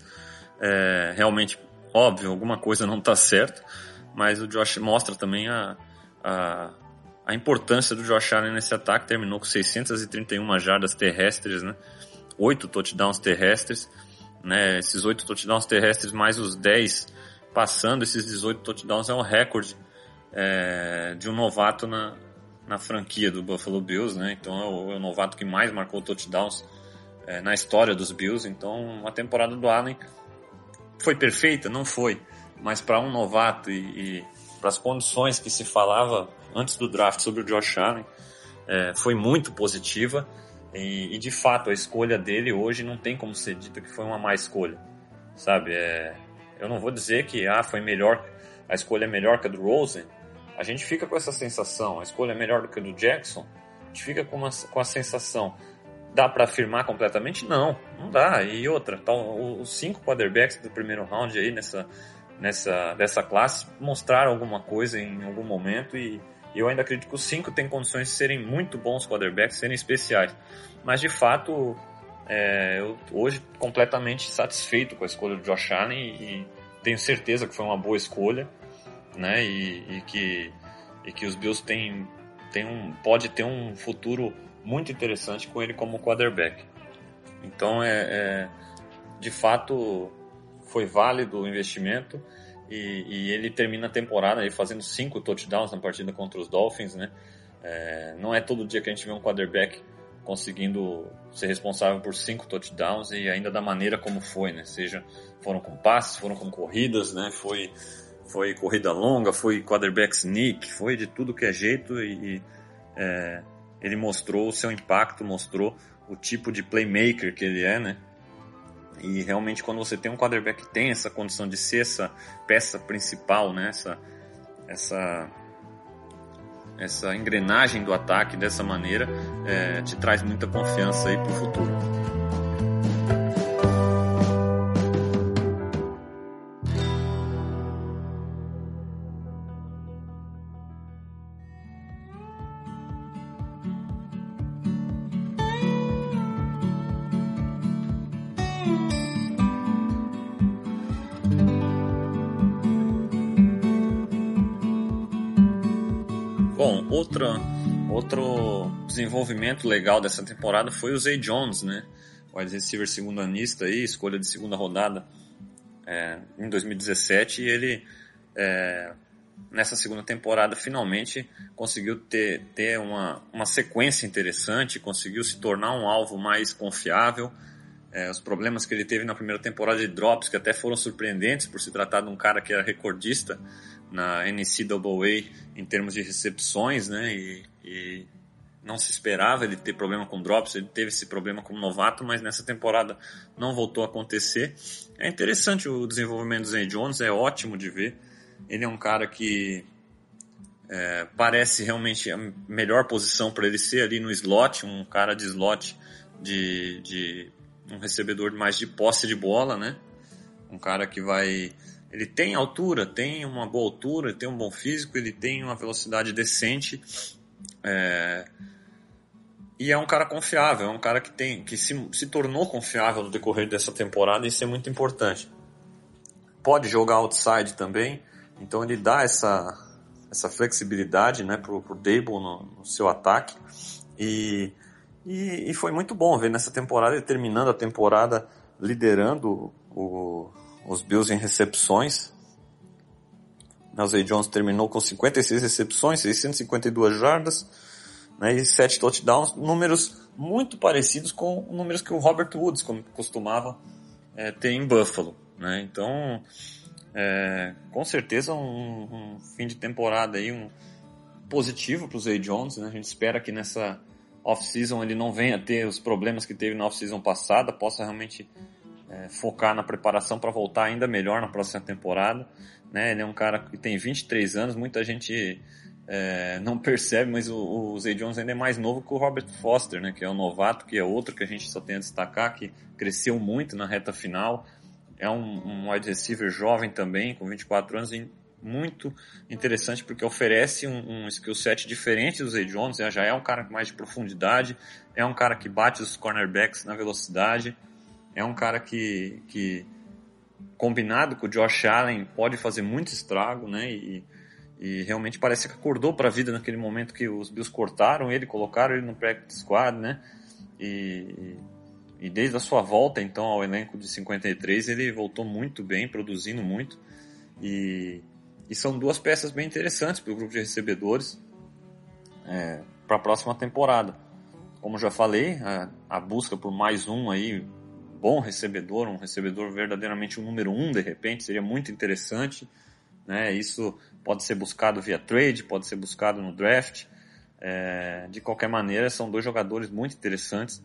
Speaker 3: é, realmente, óbvio, alguma coisa não está certa mas o Josh mostra também a, a, a importância do Josh Allen nesse ataque. Terminou com 631 jardas terrestres, né? 8 touchdowns terrestres, né? Esses 8 touchdowns terrestres mais os 10 passando esses 18 touchdowns é um recorde é, de um novato na, na franquia do Buffalo Bills, né? Então é o, é o novato que mais marcou touchdowns é, na história dos Bills. Então a temporada do Allen foi perfeita? Não foi mas para um novato e, e para as condições que se falava antes do draft sobre o Josh Allen, é, foi muito positiva e, e, de fato a escolha dele hoje não tem como ser dita que foi uma má escolha, sabe? É, eu não vou dizer que ah, foi melhor, a escolha é melhor que a do Rosen, a gente fica com essa sensação, a escolha é melhor do que a do Jackson, a gente fica com, uma, com a sensação, dá para afirmar completamente? Não, não dá. E outra, tá, os cinco quarterbacks do primeiro round aí nessa nessa dessa classe mostraram alguma coisa em algum momento e eu ainda acredito que os cinco têm condições de serem muito bons quarterbacks, serem especiais. Mas de fato, é, eu hoje completamente satisfeito com a escolha do Josh Allen e, e tenho certeza que foi uma boa escolha, né? E, e que e que os Bills têm, têm um, pode ter um futuro muito interessante com ele como quarterback. Então é, é de fato foi válido o investimento e, e, ele termina a temporada aí fazendo cinco touchdowns na partida contra os Dolphins, né? É, não é todo dia que a gente vê um quarterback conseguindo ser responsável por cinco touchdowns e ainda da maneira como foi, né? Seja foram com passes, foram com corridas, né? Foi foi corrida longa, foi quarterback sneak, foi de tudo que é jeito e é, ele mostrou o seu impacto, mostrou o tipo de playmaker que ele é, né? E realmente quando você tem um quarterback que tem essa condição de ser essa peça principal, né? Essa, essa, essa engrenagem do ataque dessa maneira, é, te traz muita confiança aí para o futuro. Desenvolvimento legal dessa temporada foi o Zay Jones, né? O wide receiver segundo anista aí, escolha de segunda rodada é, em 2017 e ele é, nessa segunda temporada finalmente conseguiu ter, ter uma, uma sequência interessante, conseguiu se tornar um alvo mais confiável. É, os problemas que ele teve na primeira temporada de drops, que até foram surpreendentes por se tratar de um cara que era recordista na NCAA em termos de recepções, né? E, e, não se esperava ele ter problema com drops, ele teve esse problema como novato, mas nessa temporada não voltou a acontecer. É interessante o desenvolvimento do Zay Jones, é ótimo de ver. Ele é um cara que é, parece realmente a melhor posição para ele ser ali no slot, um cara de slot de, de um recebedor mais de posse de bola, né? Um cara que vai ele tem altura, tem uma boa altura, tem um bom físico, ele tem uma velocidade decente. É... E é um cara confiável, é um cara que tem que se, se tornou confiável no decorrer dessa temporada e isso é muito importante. Pode jogar outside também, então ele dá essa, essa flexibilidade né, pro, pro Dable no, no seu ataque. E, e, e, foi muito bom ver nessa temporada, ele terminando a temporada liderando o, os Bills em recepções. Zay Jones terminou com 56 recepções, 652 jardas né, e 7 touchdowns, números muito parecidos com números que o Robert Woods costumava é, ter em Buffalo. Né? Então, é, com certeza um, um, fim de temporada aí, um positivo para o Zay Jones. Né? A gente espera que nessa off-season ele não venha ter os problemas que teve na off-season passada, possa realmente é, focar na preparação para voltar ainda melhor na próxima temporada. Né? Ele é um cara que tem 23 anos, muita gente é, não percebe, mas o, o Zay Jones ainda é mais novo que o Robert Foster, né? que é um novato, que é outro que a gente só tem a destacar, que cresceu muito na reta final. É um, um wide receiver jovem também, com 24 anos, e muito interessante porque oferece um, um skill set diferente do Zay Jones, né? já é um cara mais de profundidade, é um cara que bate os cornerbacks na velocidade, é um cara que, que combinado com o Josh Allen pode fazer muito estrago, né? E, e realmente parece que acordou para a vida naquele momento que os Bills cortaram ele, colocaram ele no practice squad, né? E, e desde a sua volta então ao elenco de 53 ele voltou muito bem, produzindo muito e, e são duas peças bem interessantes para o grupo de recebedores é, para a próxima temporada. Como já falei, a, a busca por mais um aí bom recebedor, um recebedor verdadeiramente um número um de repente, seria muito interessante. Né? Isso pode ser buscado via trade, pode ser buscado no draft. É, de qualquer maneira, são dois jogadores muito interessantes.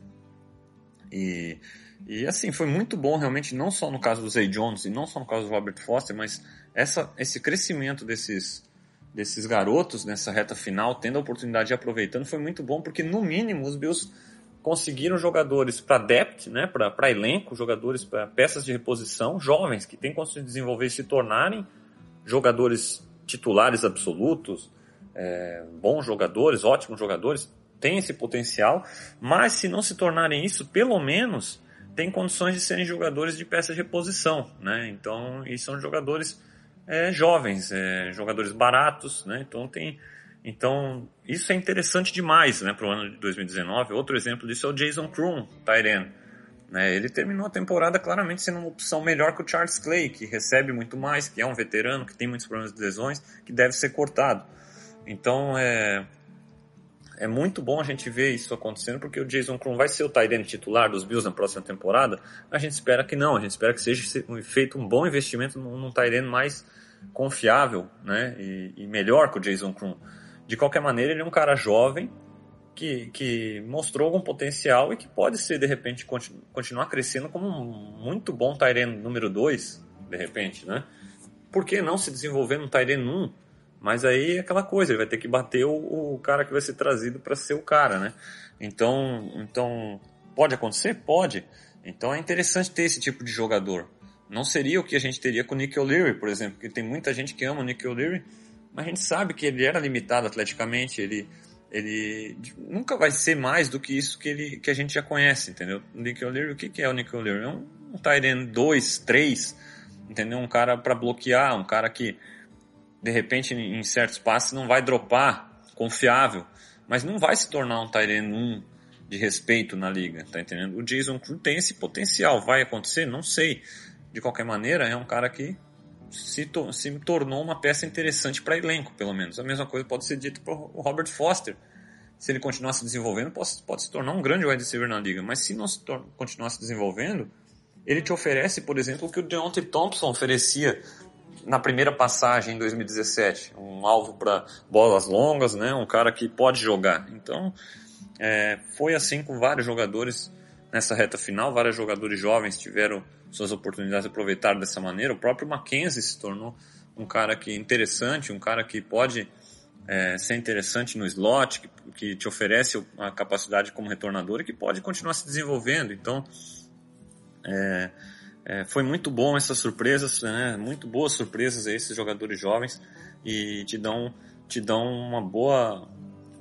Speaker 3: E, e assim, foi muito bom realmente, não só no caso do Zay Jones e não só no caso do Robert Foster, mas essa, esse crescimento desses, desses garotos nessa reta final, tendo a oportunidade de aproveitando, foi muito bom, porque no mínimo os Bills conseguiram jogadores para depth, né, para elenco, jogadores para peças de reposição, jovens que têm conseguido desenvolver e se tornarem jogadores titulares absolutos, é, bons jogadores, ótimos jogadores, têm esse potencial, mas se não se tornarem isso, pelo menos têm condições de serem jogadores de peça de reposição, né? Então, e são jogadores é, jovens, é, jogadores baratos, né? Então tem então, isso é interessante demais né, para o ano de 2019. Outro exemplo disso é o Jason Kroon, Tyren. Né? Ele terminou a temporada claramente sendo uma opção melhor que o Charles Clay, que recebe muito mais, que é um veterano, que tem muitos problemas de lesões, que deve ser cortado. Então é, é muito bom a gente ver isso acontecendo, porque o Jason Krum vai ser o Tyrene titular dos Bills na próxima temporada. A gente espera que não, a gente espera que seja feito um bom investimento num, Tyrene mais confiável né? e, e melhor que o Jason Krum. De qualquer maneira, ele é um cara jovem, que, que mostrou algum potencial e que pode ser, de repente, continu, continuar crescendo como um muito bom Tyrene número 2, de repente, né? Por que não se desenvolver no Tyrene 1? Mas aí é aquela coisa, ele vai ter que bater o, o cara que vai ser trazido para ser o cara, né? Então, então, pode acontecer? Pode. Então é interessante ter esse tipo de jogador. Não seria o que a gente teria com o Nick O'Leary, por exemplo, porque tem muita gente que ama o Nick O'Leary, mas a gente sabe que ele era limitado atleticamente, ele ele nunca vai ser mais do que isso que, ele, que a gente já conhece, entendeu? O Nick O'Leary, o que, que é o Nick O'Leary? É um, end 2, 3, entendeu? Um cara para bloquear, um cara que de repente em certos passes não vai dropar, confiável, mas não vai se tornar um end 1 de respeito na liga, tá entendendo? O Jason tem esse potencial, vai acontecer? Não sei. De qualquer maneira, é um cara que se, to se tornou uma peça interessante para elenco, pelo menos. A mesma coisa pode ser dito para o Robert Foster. Se ele continuar se desenvolvendo, pode, pode se tornar um grande wide receiver na liga. Mas se não se continuar se desenvolvendo, ele te oferece, por exemplo, o que o Deontay Thompson oferecia na primeira passagem em 2017. Um alvo para bolas longas, né? um cara que pode jogar. Então, é, foi assim com vários jogadores nessa reta final. Vários jogadores jovens tiveram suas oportunidades aproveitaram dessa maneira. O próprio Mackenzie se tornou um cara que interessante, um cara que pode é, ser interessante no slot, que, que, te oferece a capacidade como retornador e que pode continuar se desenvolvendo. Então, é, é, foi muito bom essas surpresas, né? muito boas surpresas esses jogadores jovens e te dão, te dão uma boa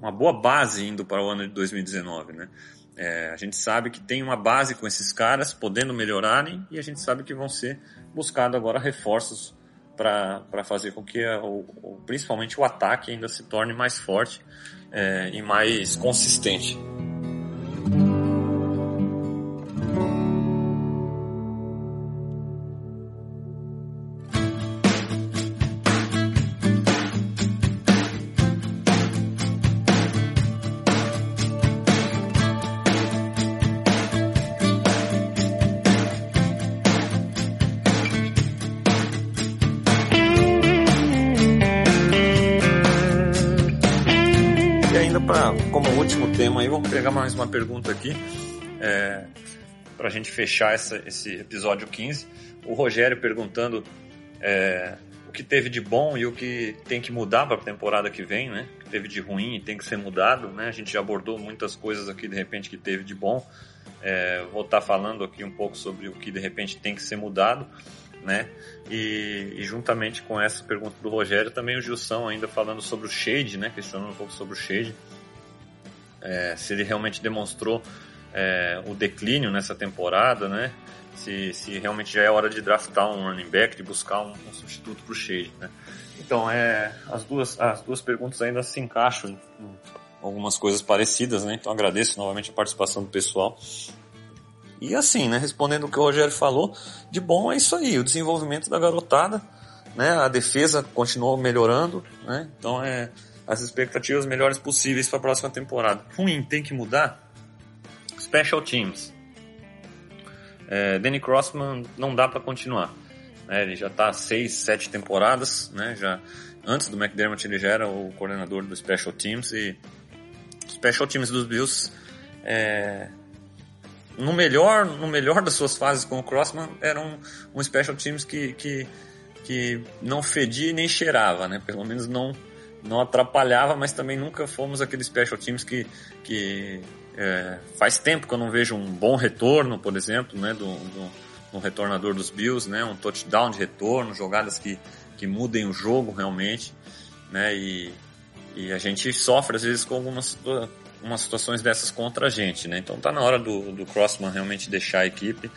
Speaker 3: uma boa base indo para o ano de 2019, né? É, a gente sabe que tem uma base com esses caras podendo melhorarem e a gente sabe que vão ser buscados agora reforços para fazer com que o, o, principalmente o ataque ainda se torne mais forte é, e mais consistente. Pergunta aqui, é, para a gente fechar essa, esse episódio 15. O Rogério perguntando é, o que teve de bom e o que tem que mudar para a temporada que vem, né? O que teve de ruim e tem que ser mudado, né? A gente já abordou muitas coisas aqui, de repente, que teve de bom. É, vou estar tá falando aqui um pouco sobre o que, de repente, tem que ser mudado, né? E, e, juntamente com essa pergunta do Rogério, também o Gilson ainda falando sobre o Shade, né? Questionando um pouco sobre o Shade é, se ele realmente demonstrou é, o declínio nessa temporada, né? Se, se realmente já é hora de draftar um running back, de buscar um, um substituto para o Shade, né? Então, é, as, duas, as duas perguntas ainda se encaixam em, em algumas coisas parecidas, né? Então, agradeço novamente a participação do pessoal. E assim, né? Respondendo o que o Rogério falou, de bom é isso aí, o desenvolvimento da garotada, né? A defesa continuou melhorando, né? Então, é as expectativas melhores possíveis para a próxima temporada. Ruim, tem que mudar? Special Teams. É, Danny Crossman não dá para continuar. Né? Ele já está seis, sete temporadas, né? Já antes do McDermott ele já era o coordenador do Special Teams e Special Teams dos Bills é, no melhor no melhor das suas fases com o Crossman era um, um Special Teams que, que, que não fedia nem cheirava, né? Pelo menos não não atrapalhava, mas também nunca fomos aqueles special teams que, que é, faz tempo que eu não vejo um bom retorno, por exemplo, né, do, do, do, retornador dos Bills, né, um touchdown de retorno, jogadas que, que mudem o jogo realmente, né, e, e a gente sofre às vezes com algumas umas situações dessas contra a gente, né, então tá na hora do, do Crossman realmente deixar a equipe.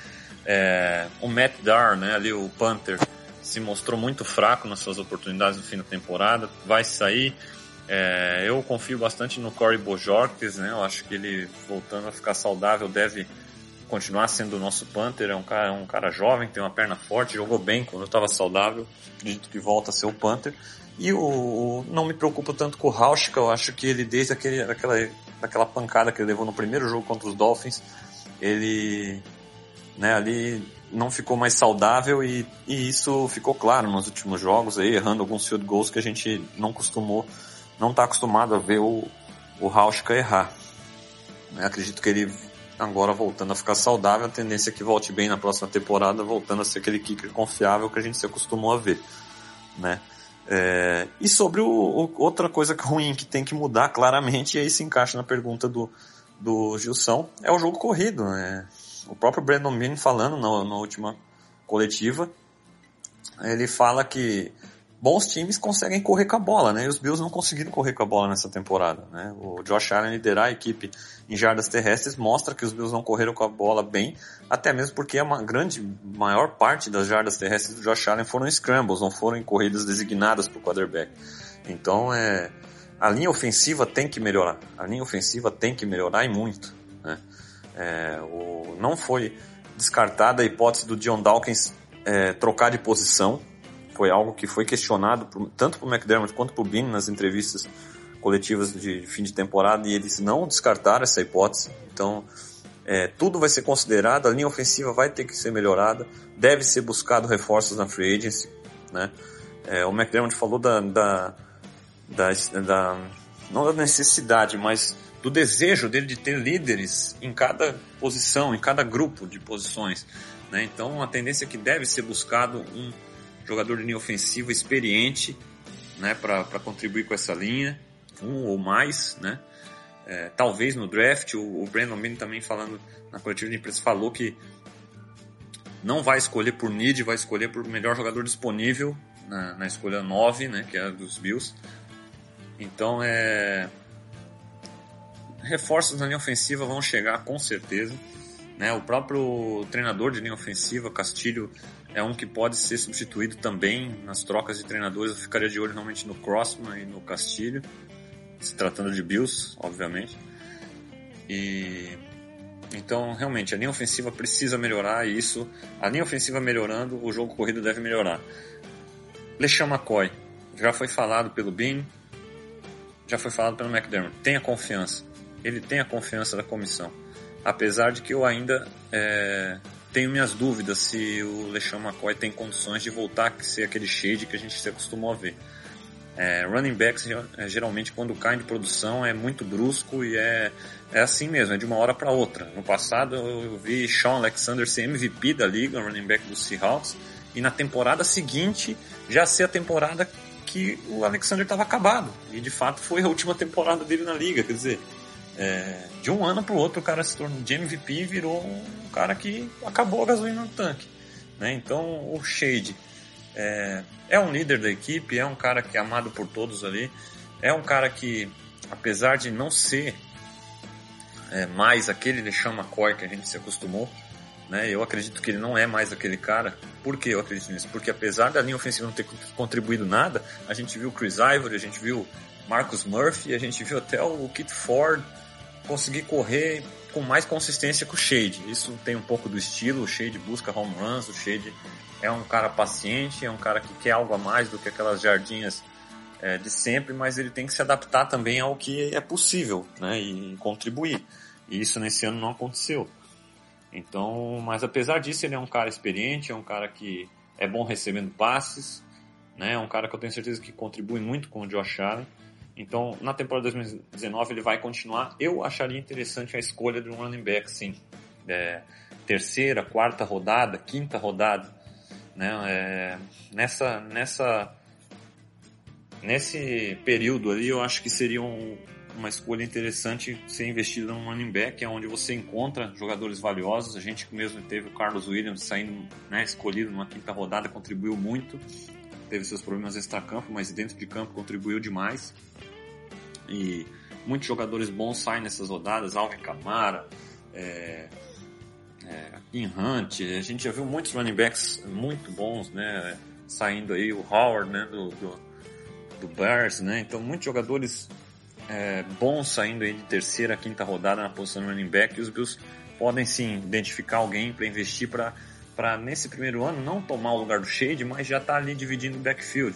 Speaker 3: É, o Matt Dar, né, ali o Panther, se mostrou muito fraco nas suas oportunidades no fim da temporada, vai sair. É, eu confio bastante no Corey Bojorques, né? Eu acho que ele voltando a ficar saudável deve continuar sendo o nosso Panther, é um cara, um cara jovem, tem uma perna forte, jogou bem quando eu estava saudável, acredito que volta a ser o Panther. E o, o não me preocupo tanto com o Rauschka, eu acho que ele desde aquele, aquela, aquela pancada que ele levou no primeiro jogo contra os Dolphins, ele né, ali não ficou mais saudável e, e isso ficou claro nos últimos jogos aí, errando alguns field goals que a gente não costumou, não está acostumado a ver o, o errar. Eu acredito que ele agora voltando a ficar saudável, a tendência é que volte bem na próxima temporada, voltando a ser aquele kicker confiável que a gente se acostumou a ver, né? É, e sobre o, o, outra coisa ruim que tem que mudar claramente, e aí se encaixa na pergunta do, do Gilson, é o jogo corrido. Né? O próprio Brandon Bean falando na, na última coletiva, ele fala que bons times conseguem correr com a bola, né? E os Bills não conseguiram correr com a bola nessa temporada, né? O Josh Allen liderar a equipe em jardas terrestres mostra que os Bills não correram com a bola bem, até mesmo porque a grande maior parte das jardas terrestres do Josh Allen foram scrambles, não foram em corridas designadas para o quarterback. Então é a linha ofensiva tem que melhorar. A linha ofensiva tem que melhorar e muito, né? É, o, não foi descartada a hipótese do John Dawkins é, trocar de posição foi algo que foi questionado por, tanto por McDermott quanto por Bean nas entrevistas coletivas de fim de temporada e eles não descartaram essa hipótese. Então, é, tudo vai ser considerado, a linha ofensiva vai ter que ser melhorada, deve ser buscado reforços na free agency, né? É, o McDermott falou da, da, da, da, não da necessidade, mas do desejo dele de ter líderes em cada posição, em cada grupo de posições, né? Então, a tendência é que deve ser buscado um jogador de linha ofensiva experiente, né, para contribuir com essa linha, um ou mais, né? É, talvez no draft, o, o Brandon Bean também falando na coletiva de imprensa falou que não vai escolher por need, vai escolher por melhor jogador disponível na, na escolha 9, né, que é a dos Bills. Então é reforços na linha ofensiva vão chegar com certeza. Né? O próprio treinador de linha ofensiva, Castilho, é um que pode ser substituído também nas trocas de treinadores. Eu ficaria de olho realmente no Crossman e no Castilho, se tratando de Bills, obviamente. E então, realmente, a linha ofensiva precisa melhorar e isso, a linha ofensiva melhorando, o jogo corrido deve melhorar. LeSean McCoy, já foi falado pelo Bean, já foi falado pelo McDermott. Tenha confiança. Ele tem a confiança da comissão. Apesar de que eu ainda é, tenho minhas dúvidas se o LeSean McCoy tem condições de voltar a ser aquele shade que a gente se acostumou a ver. É, running backs é, geralmente quando caem de produção é muito brusco e é, é assim mesmo, é de uma hora para outra. No passado eu vi Sean Alexander ser MVP da liga, running back do Seahawks, e na temporada seguinte já ser a temporada que o Alexander estava acabado. E de fato foi a última temporada dele na liga, quer dizer, é, de um ano para o outro o cara se tornou de MVP e virou um cara que acabou a gasolina no tanque. Né? Então o Shade é, é um líder da equipe, é um cara que é amado por todos ali, é um cara que, apesar de não ser é, mais aquele LeSean McCoy que a gente se acostumou, né? Eu acredito que ele não é mais aquele cara. Por que eu acredito nisso? Porque apesar da linha ofensiva não ter contribuído nada, a gente viu Chris Ivory, a gente viu Marcus Murphy, a gente viu até o Kit Ford, conseguir correr com mais consistência que o Shade. Isso tem um pouco do estilo, o Shade busca home runs, o Shade é um cara paciente, é um cara que quer algo a mais do que aquelas jardinhas é, de sempre, mas ele tem que se adaptar também ao que é possível, né, e contribuir. E isso nesse ano não aconteceu. Então, mas apesar disso, ele é um cara experiente, é um cara que é bom recebendo passes, né, é um cara que eu tenho certeza que contribui muito com o Josh Allen. Então, na temporada 2019 ele vai continuar. Eu acharia interessante a escolha de um running back, sim. É, terceira, quarta rodada, quinta rodada, né? É, nessa, nessa, nesse período ali, eu acho que seria um, uma escolha interessante ser investido num running back, é onde você encontra jogadores valiosos. A gente mesmo teve o Carlos Williams saindo, né, escolhido numa quinta rodada, contribuiu muito. Teve seus problemas extra-campo, mas dentro de campo contribuiu demais. E muitos jogadores bons saem nessas rodadas, Alvin Kamara, é, é, Hunt, a gente já viu muitos running backs muito bons, né, saindo aí, o Howard, né, do, do, do Bears, né, então muitos jogadores é, bons saindo aí de terceira, quinta rodada na posição de running back, e os Bills podem sim identificar alguém para investir para para nesse primeiro ano não tomar o lugar do Shade, mas já tá ali dividindo o backfield,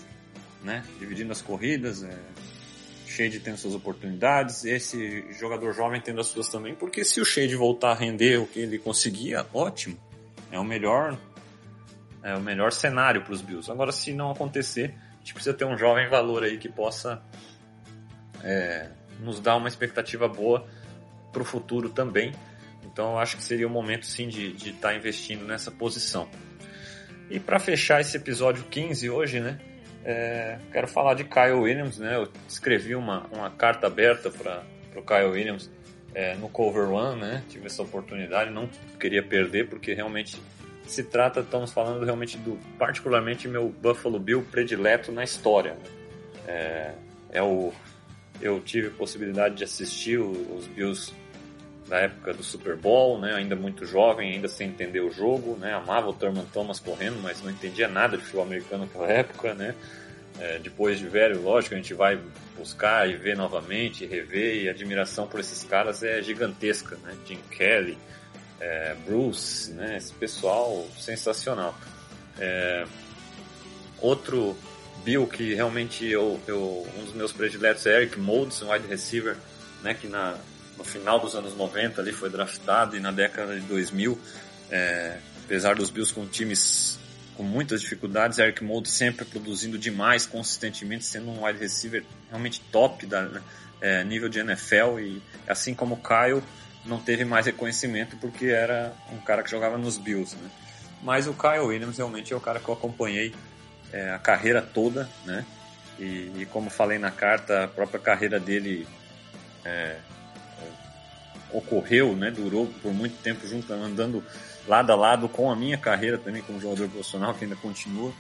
Speaker 3: né? Dividindo as corridas, é, Shade tendo suas oportunidades, esse jogador jovem tendo as suas também, porque se o Shade voltar a render o que ele conseguia, ótimo. É o melhor é o melhor cenário para os Bills. Agora, se não acontecer, a gente precisa ter um jovem valor aí que possa é, nos dar uma expectativa boa para o futuro também. Então, eu acho que seria o momento sim de estar tá investindo nessa posição. E para fechar esse episódio 15 hoje, né? É, quero falar de Kyle Williams, né? Eu escrevi uma, uma carta aberta para o Kyle Williams é, no Cover One, né? Tive essa oportunidade, não queria perder porque realmente se trata, estamos falando realmente do, particularmente meu Buffalo Bill predileto na história. Né? É, é o, eu tive a possibilidade de assistir os Bills da época do Super Bowl, né? Ainda muito jovem, ainda sem entender o jogo, né? Amava o Thurman Thomas correndo, mas não entendia nada de futebol americano naquela época, né? É, depois de velho, lógico, a gente vai buscar e ver novamente, rever, e a admiração por esses caras é gigantesca, né? Jim Kelly, é, Bruce, né? Esse pessoal sensacional. É, outro Bill que realmente eu, eu, um dos meus prediletos é Eric Moulds, um wide receiver, né? Que na, no final dos anos 90 ali foi draftado e na década de 2000, é, apesar dos Bills com times com muitas dificuldades, Eric Moulds sempre produzindo demais, consistentemente, sendo um wide receiver realmente top da é, nível de NFL e assim como o Kyle não teve mais reconhecimento porque era um cara que jogava nos Bills, né? Mas o Kyle Williams realmente é o cara que eu acompanhei é, a carreira toda, né? E, e, como falei na carta, a própria carreira dele é, ocorreu, né? Durou por muito tempo junto, andando lado a lado com a minha carreira também como jogador profissional, que ainda continua.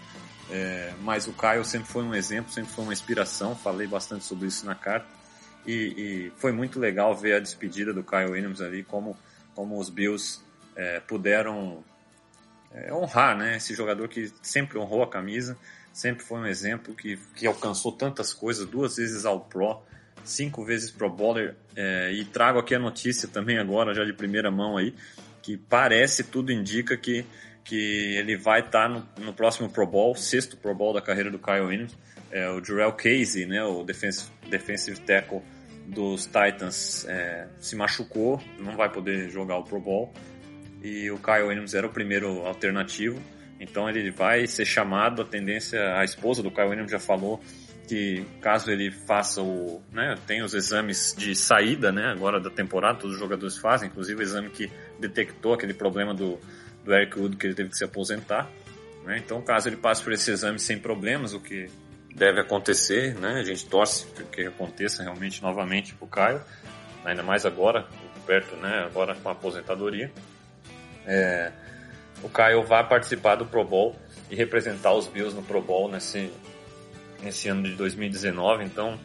Speaker 3: É, mas o Caio sempre foi um exemplo, sempre foi uma inspiração. Falei bastante sobre isso na carta. E, e foi muito legal ver a despedida do Kyle Williams ali, como, como os Bills é, puderam é, honrar né, esse jogador que sempre honrou a camisa, sempre foi um exemplo que, que alcançou tantas coisas, duas vezes ao Pro, cinco vezes Pro Bowler, é, e trago aqui a notícia também agora, já de primeira mão aí, que parece, tudo indica que, que ele vai estar tá no, no próximo Pro Bowl, sexto Pro Bowl da carreira do Kyle Williams, é, o Jurel Casey, né, o defensive, defensive tackle dos Titans, é, se machucou, não vai poder jogar o Pro Bowl. E o Kyle Williams era o primeiro alternativo, então ele vai ser chamado. A tendência, a esposa do Kyle Williams já falou que caso ele faça o, né, tem os exames de saída, né, agora da temporada, todos os jogadores fazem, inclusive o exame que detectou aquele problema do, do Eric Wood que ele teve que se aposentar. Né, então, caso ele passe por esse exame sem problemas, o que deve acontecer, né? A gente torce que aconteça realmente novamente pro Caio, ainda mais agora, perto, né? Agora com a aposentadoria. É, o Caio vai participar do Pro Bowl e representar os Bills no Pro Bowl nesse, nesse ano de 2019, então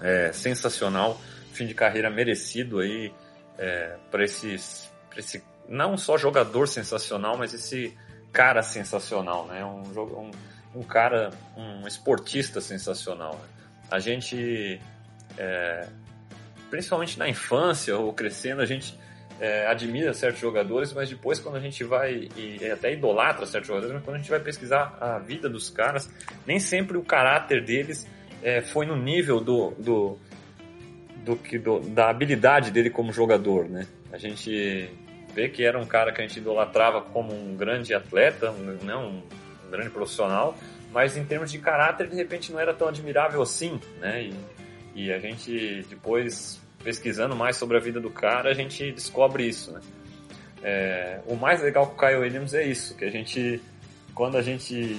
Speaker 3: é sensacional, fim de carreira merecido aí é, para esses, esse não só jogador sensacional, mas esse cara sensacional, né? Um, um um cara, um esportista sensacional. Né? A gente, é, principalmente na infância ou crescendo, a gente é, admira certos jogadores, mas depois quando a gente vai e até idolatra certos jogadores, mas quando a gente vai pesquisar a vida dos caras, nem sempre o caráter deles é, foi no nível do, do, do que do, da habilidade dele como jogador, né? A gente vê que era um cara que a gente idolatrava como um grande atleta, um, né, um grande profissional, mas em termos de caráter, de repente não era tão admirável assim, né? E, e a gente depois pesquisando mais sobre a vida do cara, a gente descobre isso, né? É, o mais legal com o Kyle Williams é isso, que a gente, quando a gente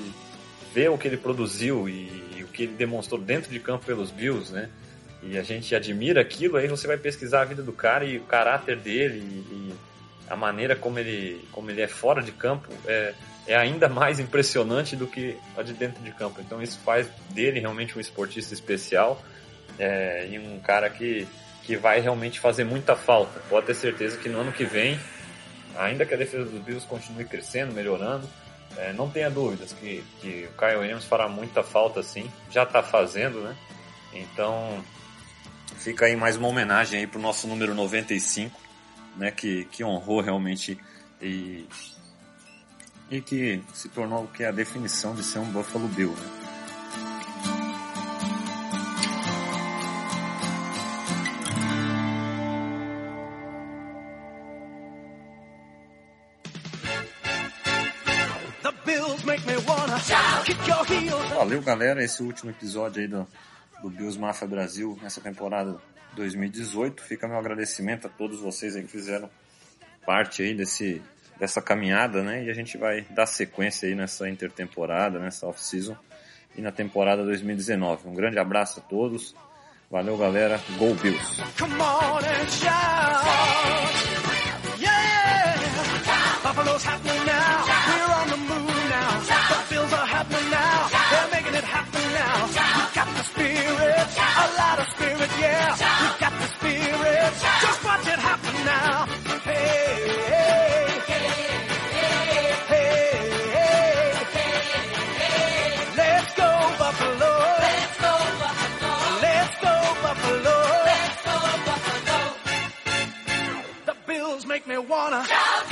Speaker 3: vê o que ele produziu e, e o que ele demonstrou dentro de campo pelos Bills, né? E a gente admira aquilo, aí você vai pesquisar a vida do cara e o caráter dele e, e a maneira como ele, como ele é fora de campo, é, é ainda mais impressionante do que a de dentro de campo. Então isso faz dele realmente um esportista especial é, e um cara que, que vai realmente fazer muita falta. Pode ter certeza que no ano que vem, ainda que a defesa dos Bills continue crescendo, melhorando, é, não tenha dúvidas que, que o Kyle Williams fará muita falta sim, já está fazendo, né? Então fica aí mais uma homenagem aí para o nosso número 95,
Speaker 4: né, que, que honrou realmente e, e que se tornou o que é a definição de ser um Buffalo Bill. Né? Valeu, galera. Esse último episódio aí do, do Bills Mafia Brasil nessa temporada 2018. Fica meu agradecimento a todos vocês aí que fizeram parte aí desse, dessa caminhada, né? E a gente vai dar sequência aí nessa intertemporada, nessa off-season e na temporada 2019. Um grande abraço a todos. Valeu, galera. Go Bills! Spirit, a lot of spirit, yeah. We got the spirit. Just watch it happen now. Hey, hey, hey, hey. Let's go Buffalo. Let's go Buffalo. Let's go Buffalo. Let's go Buffalo. The Bills make me wanna. Shout.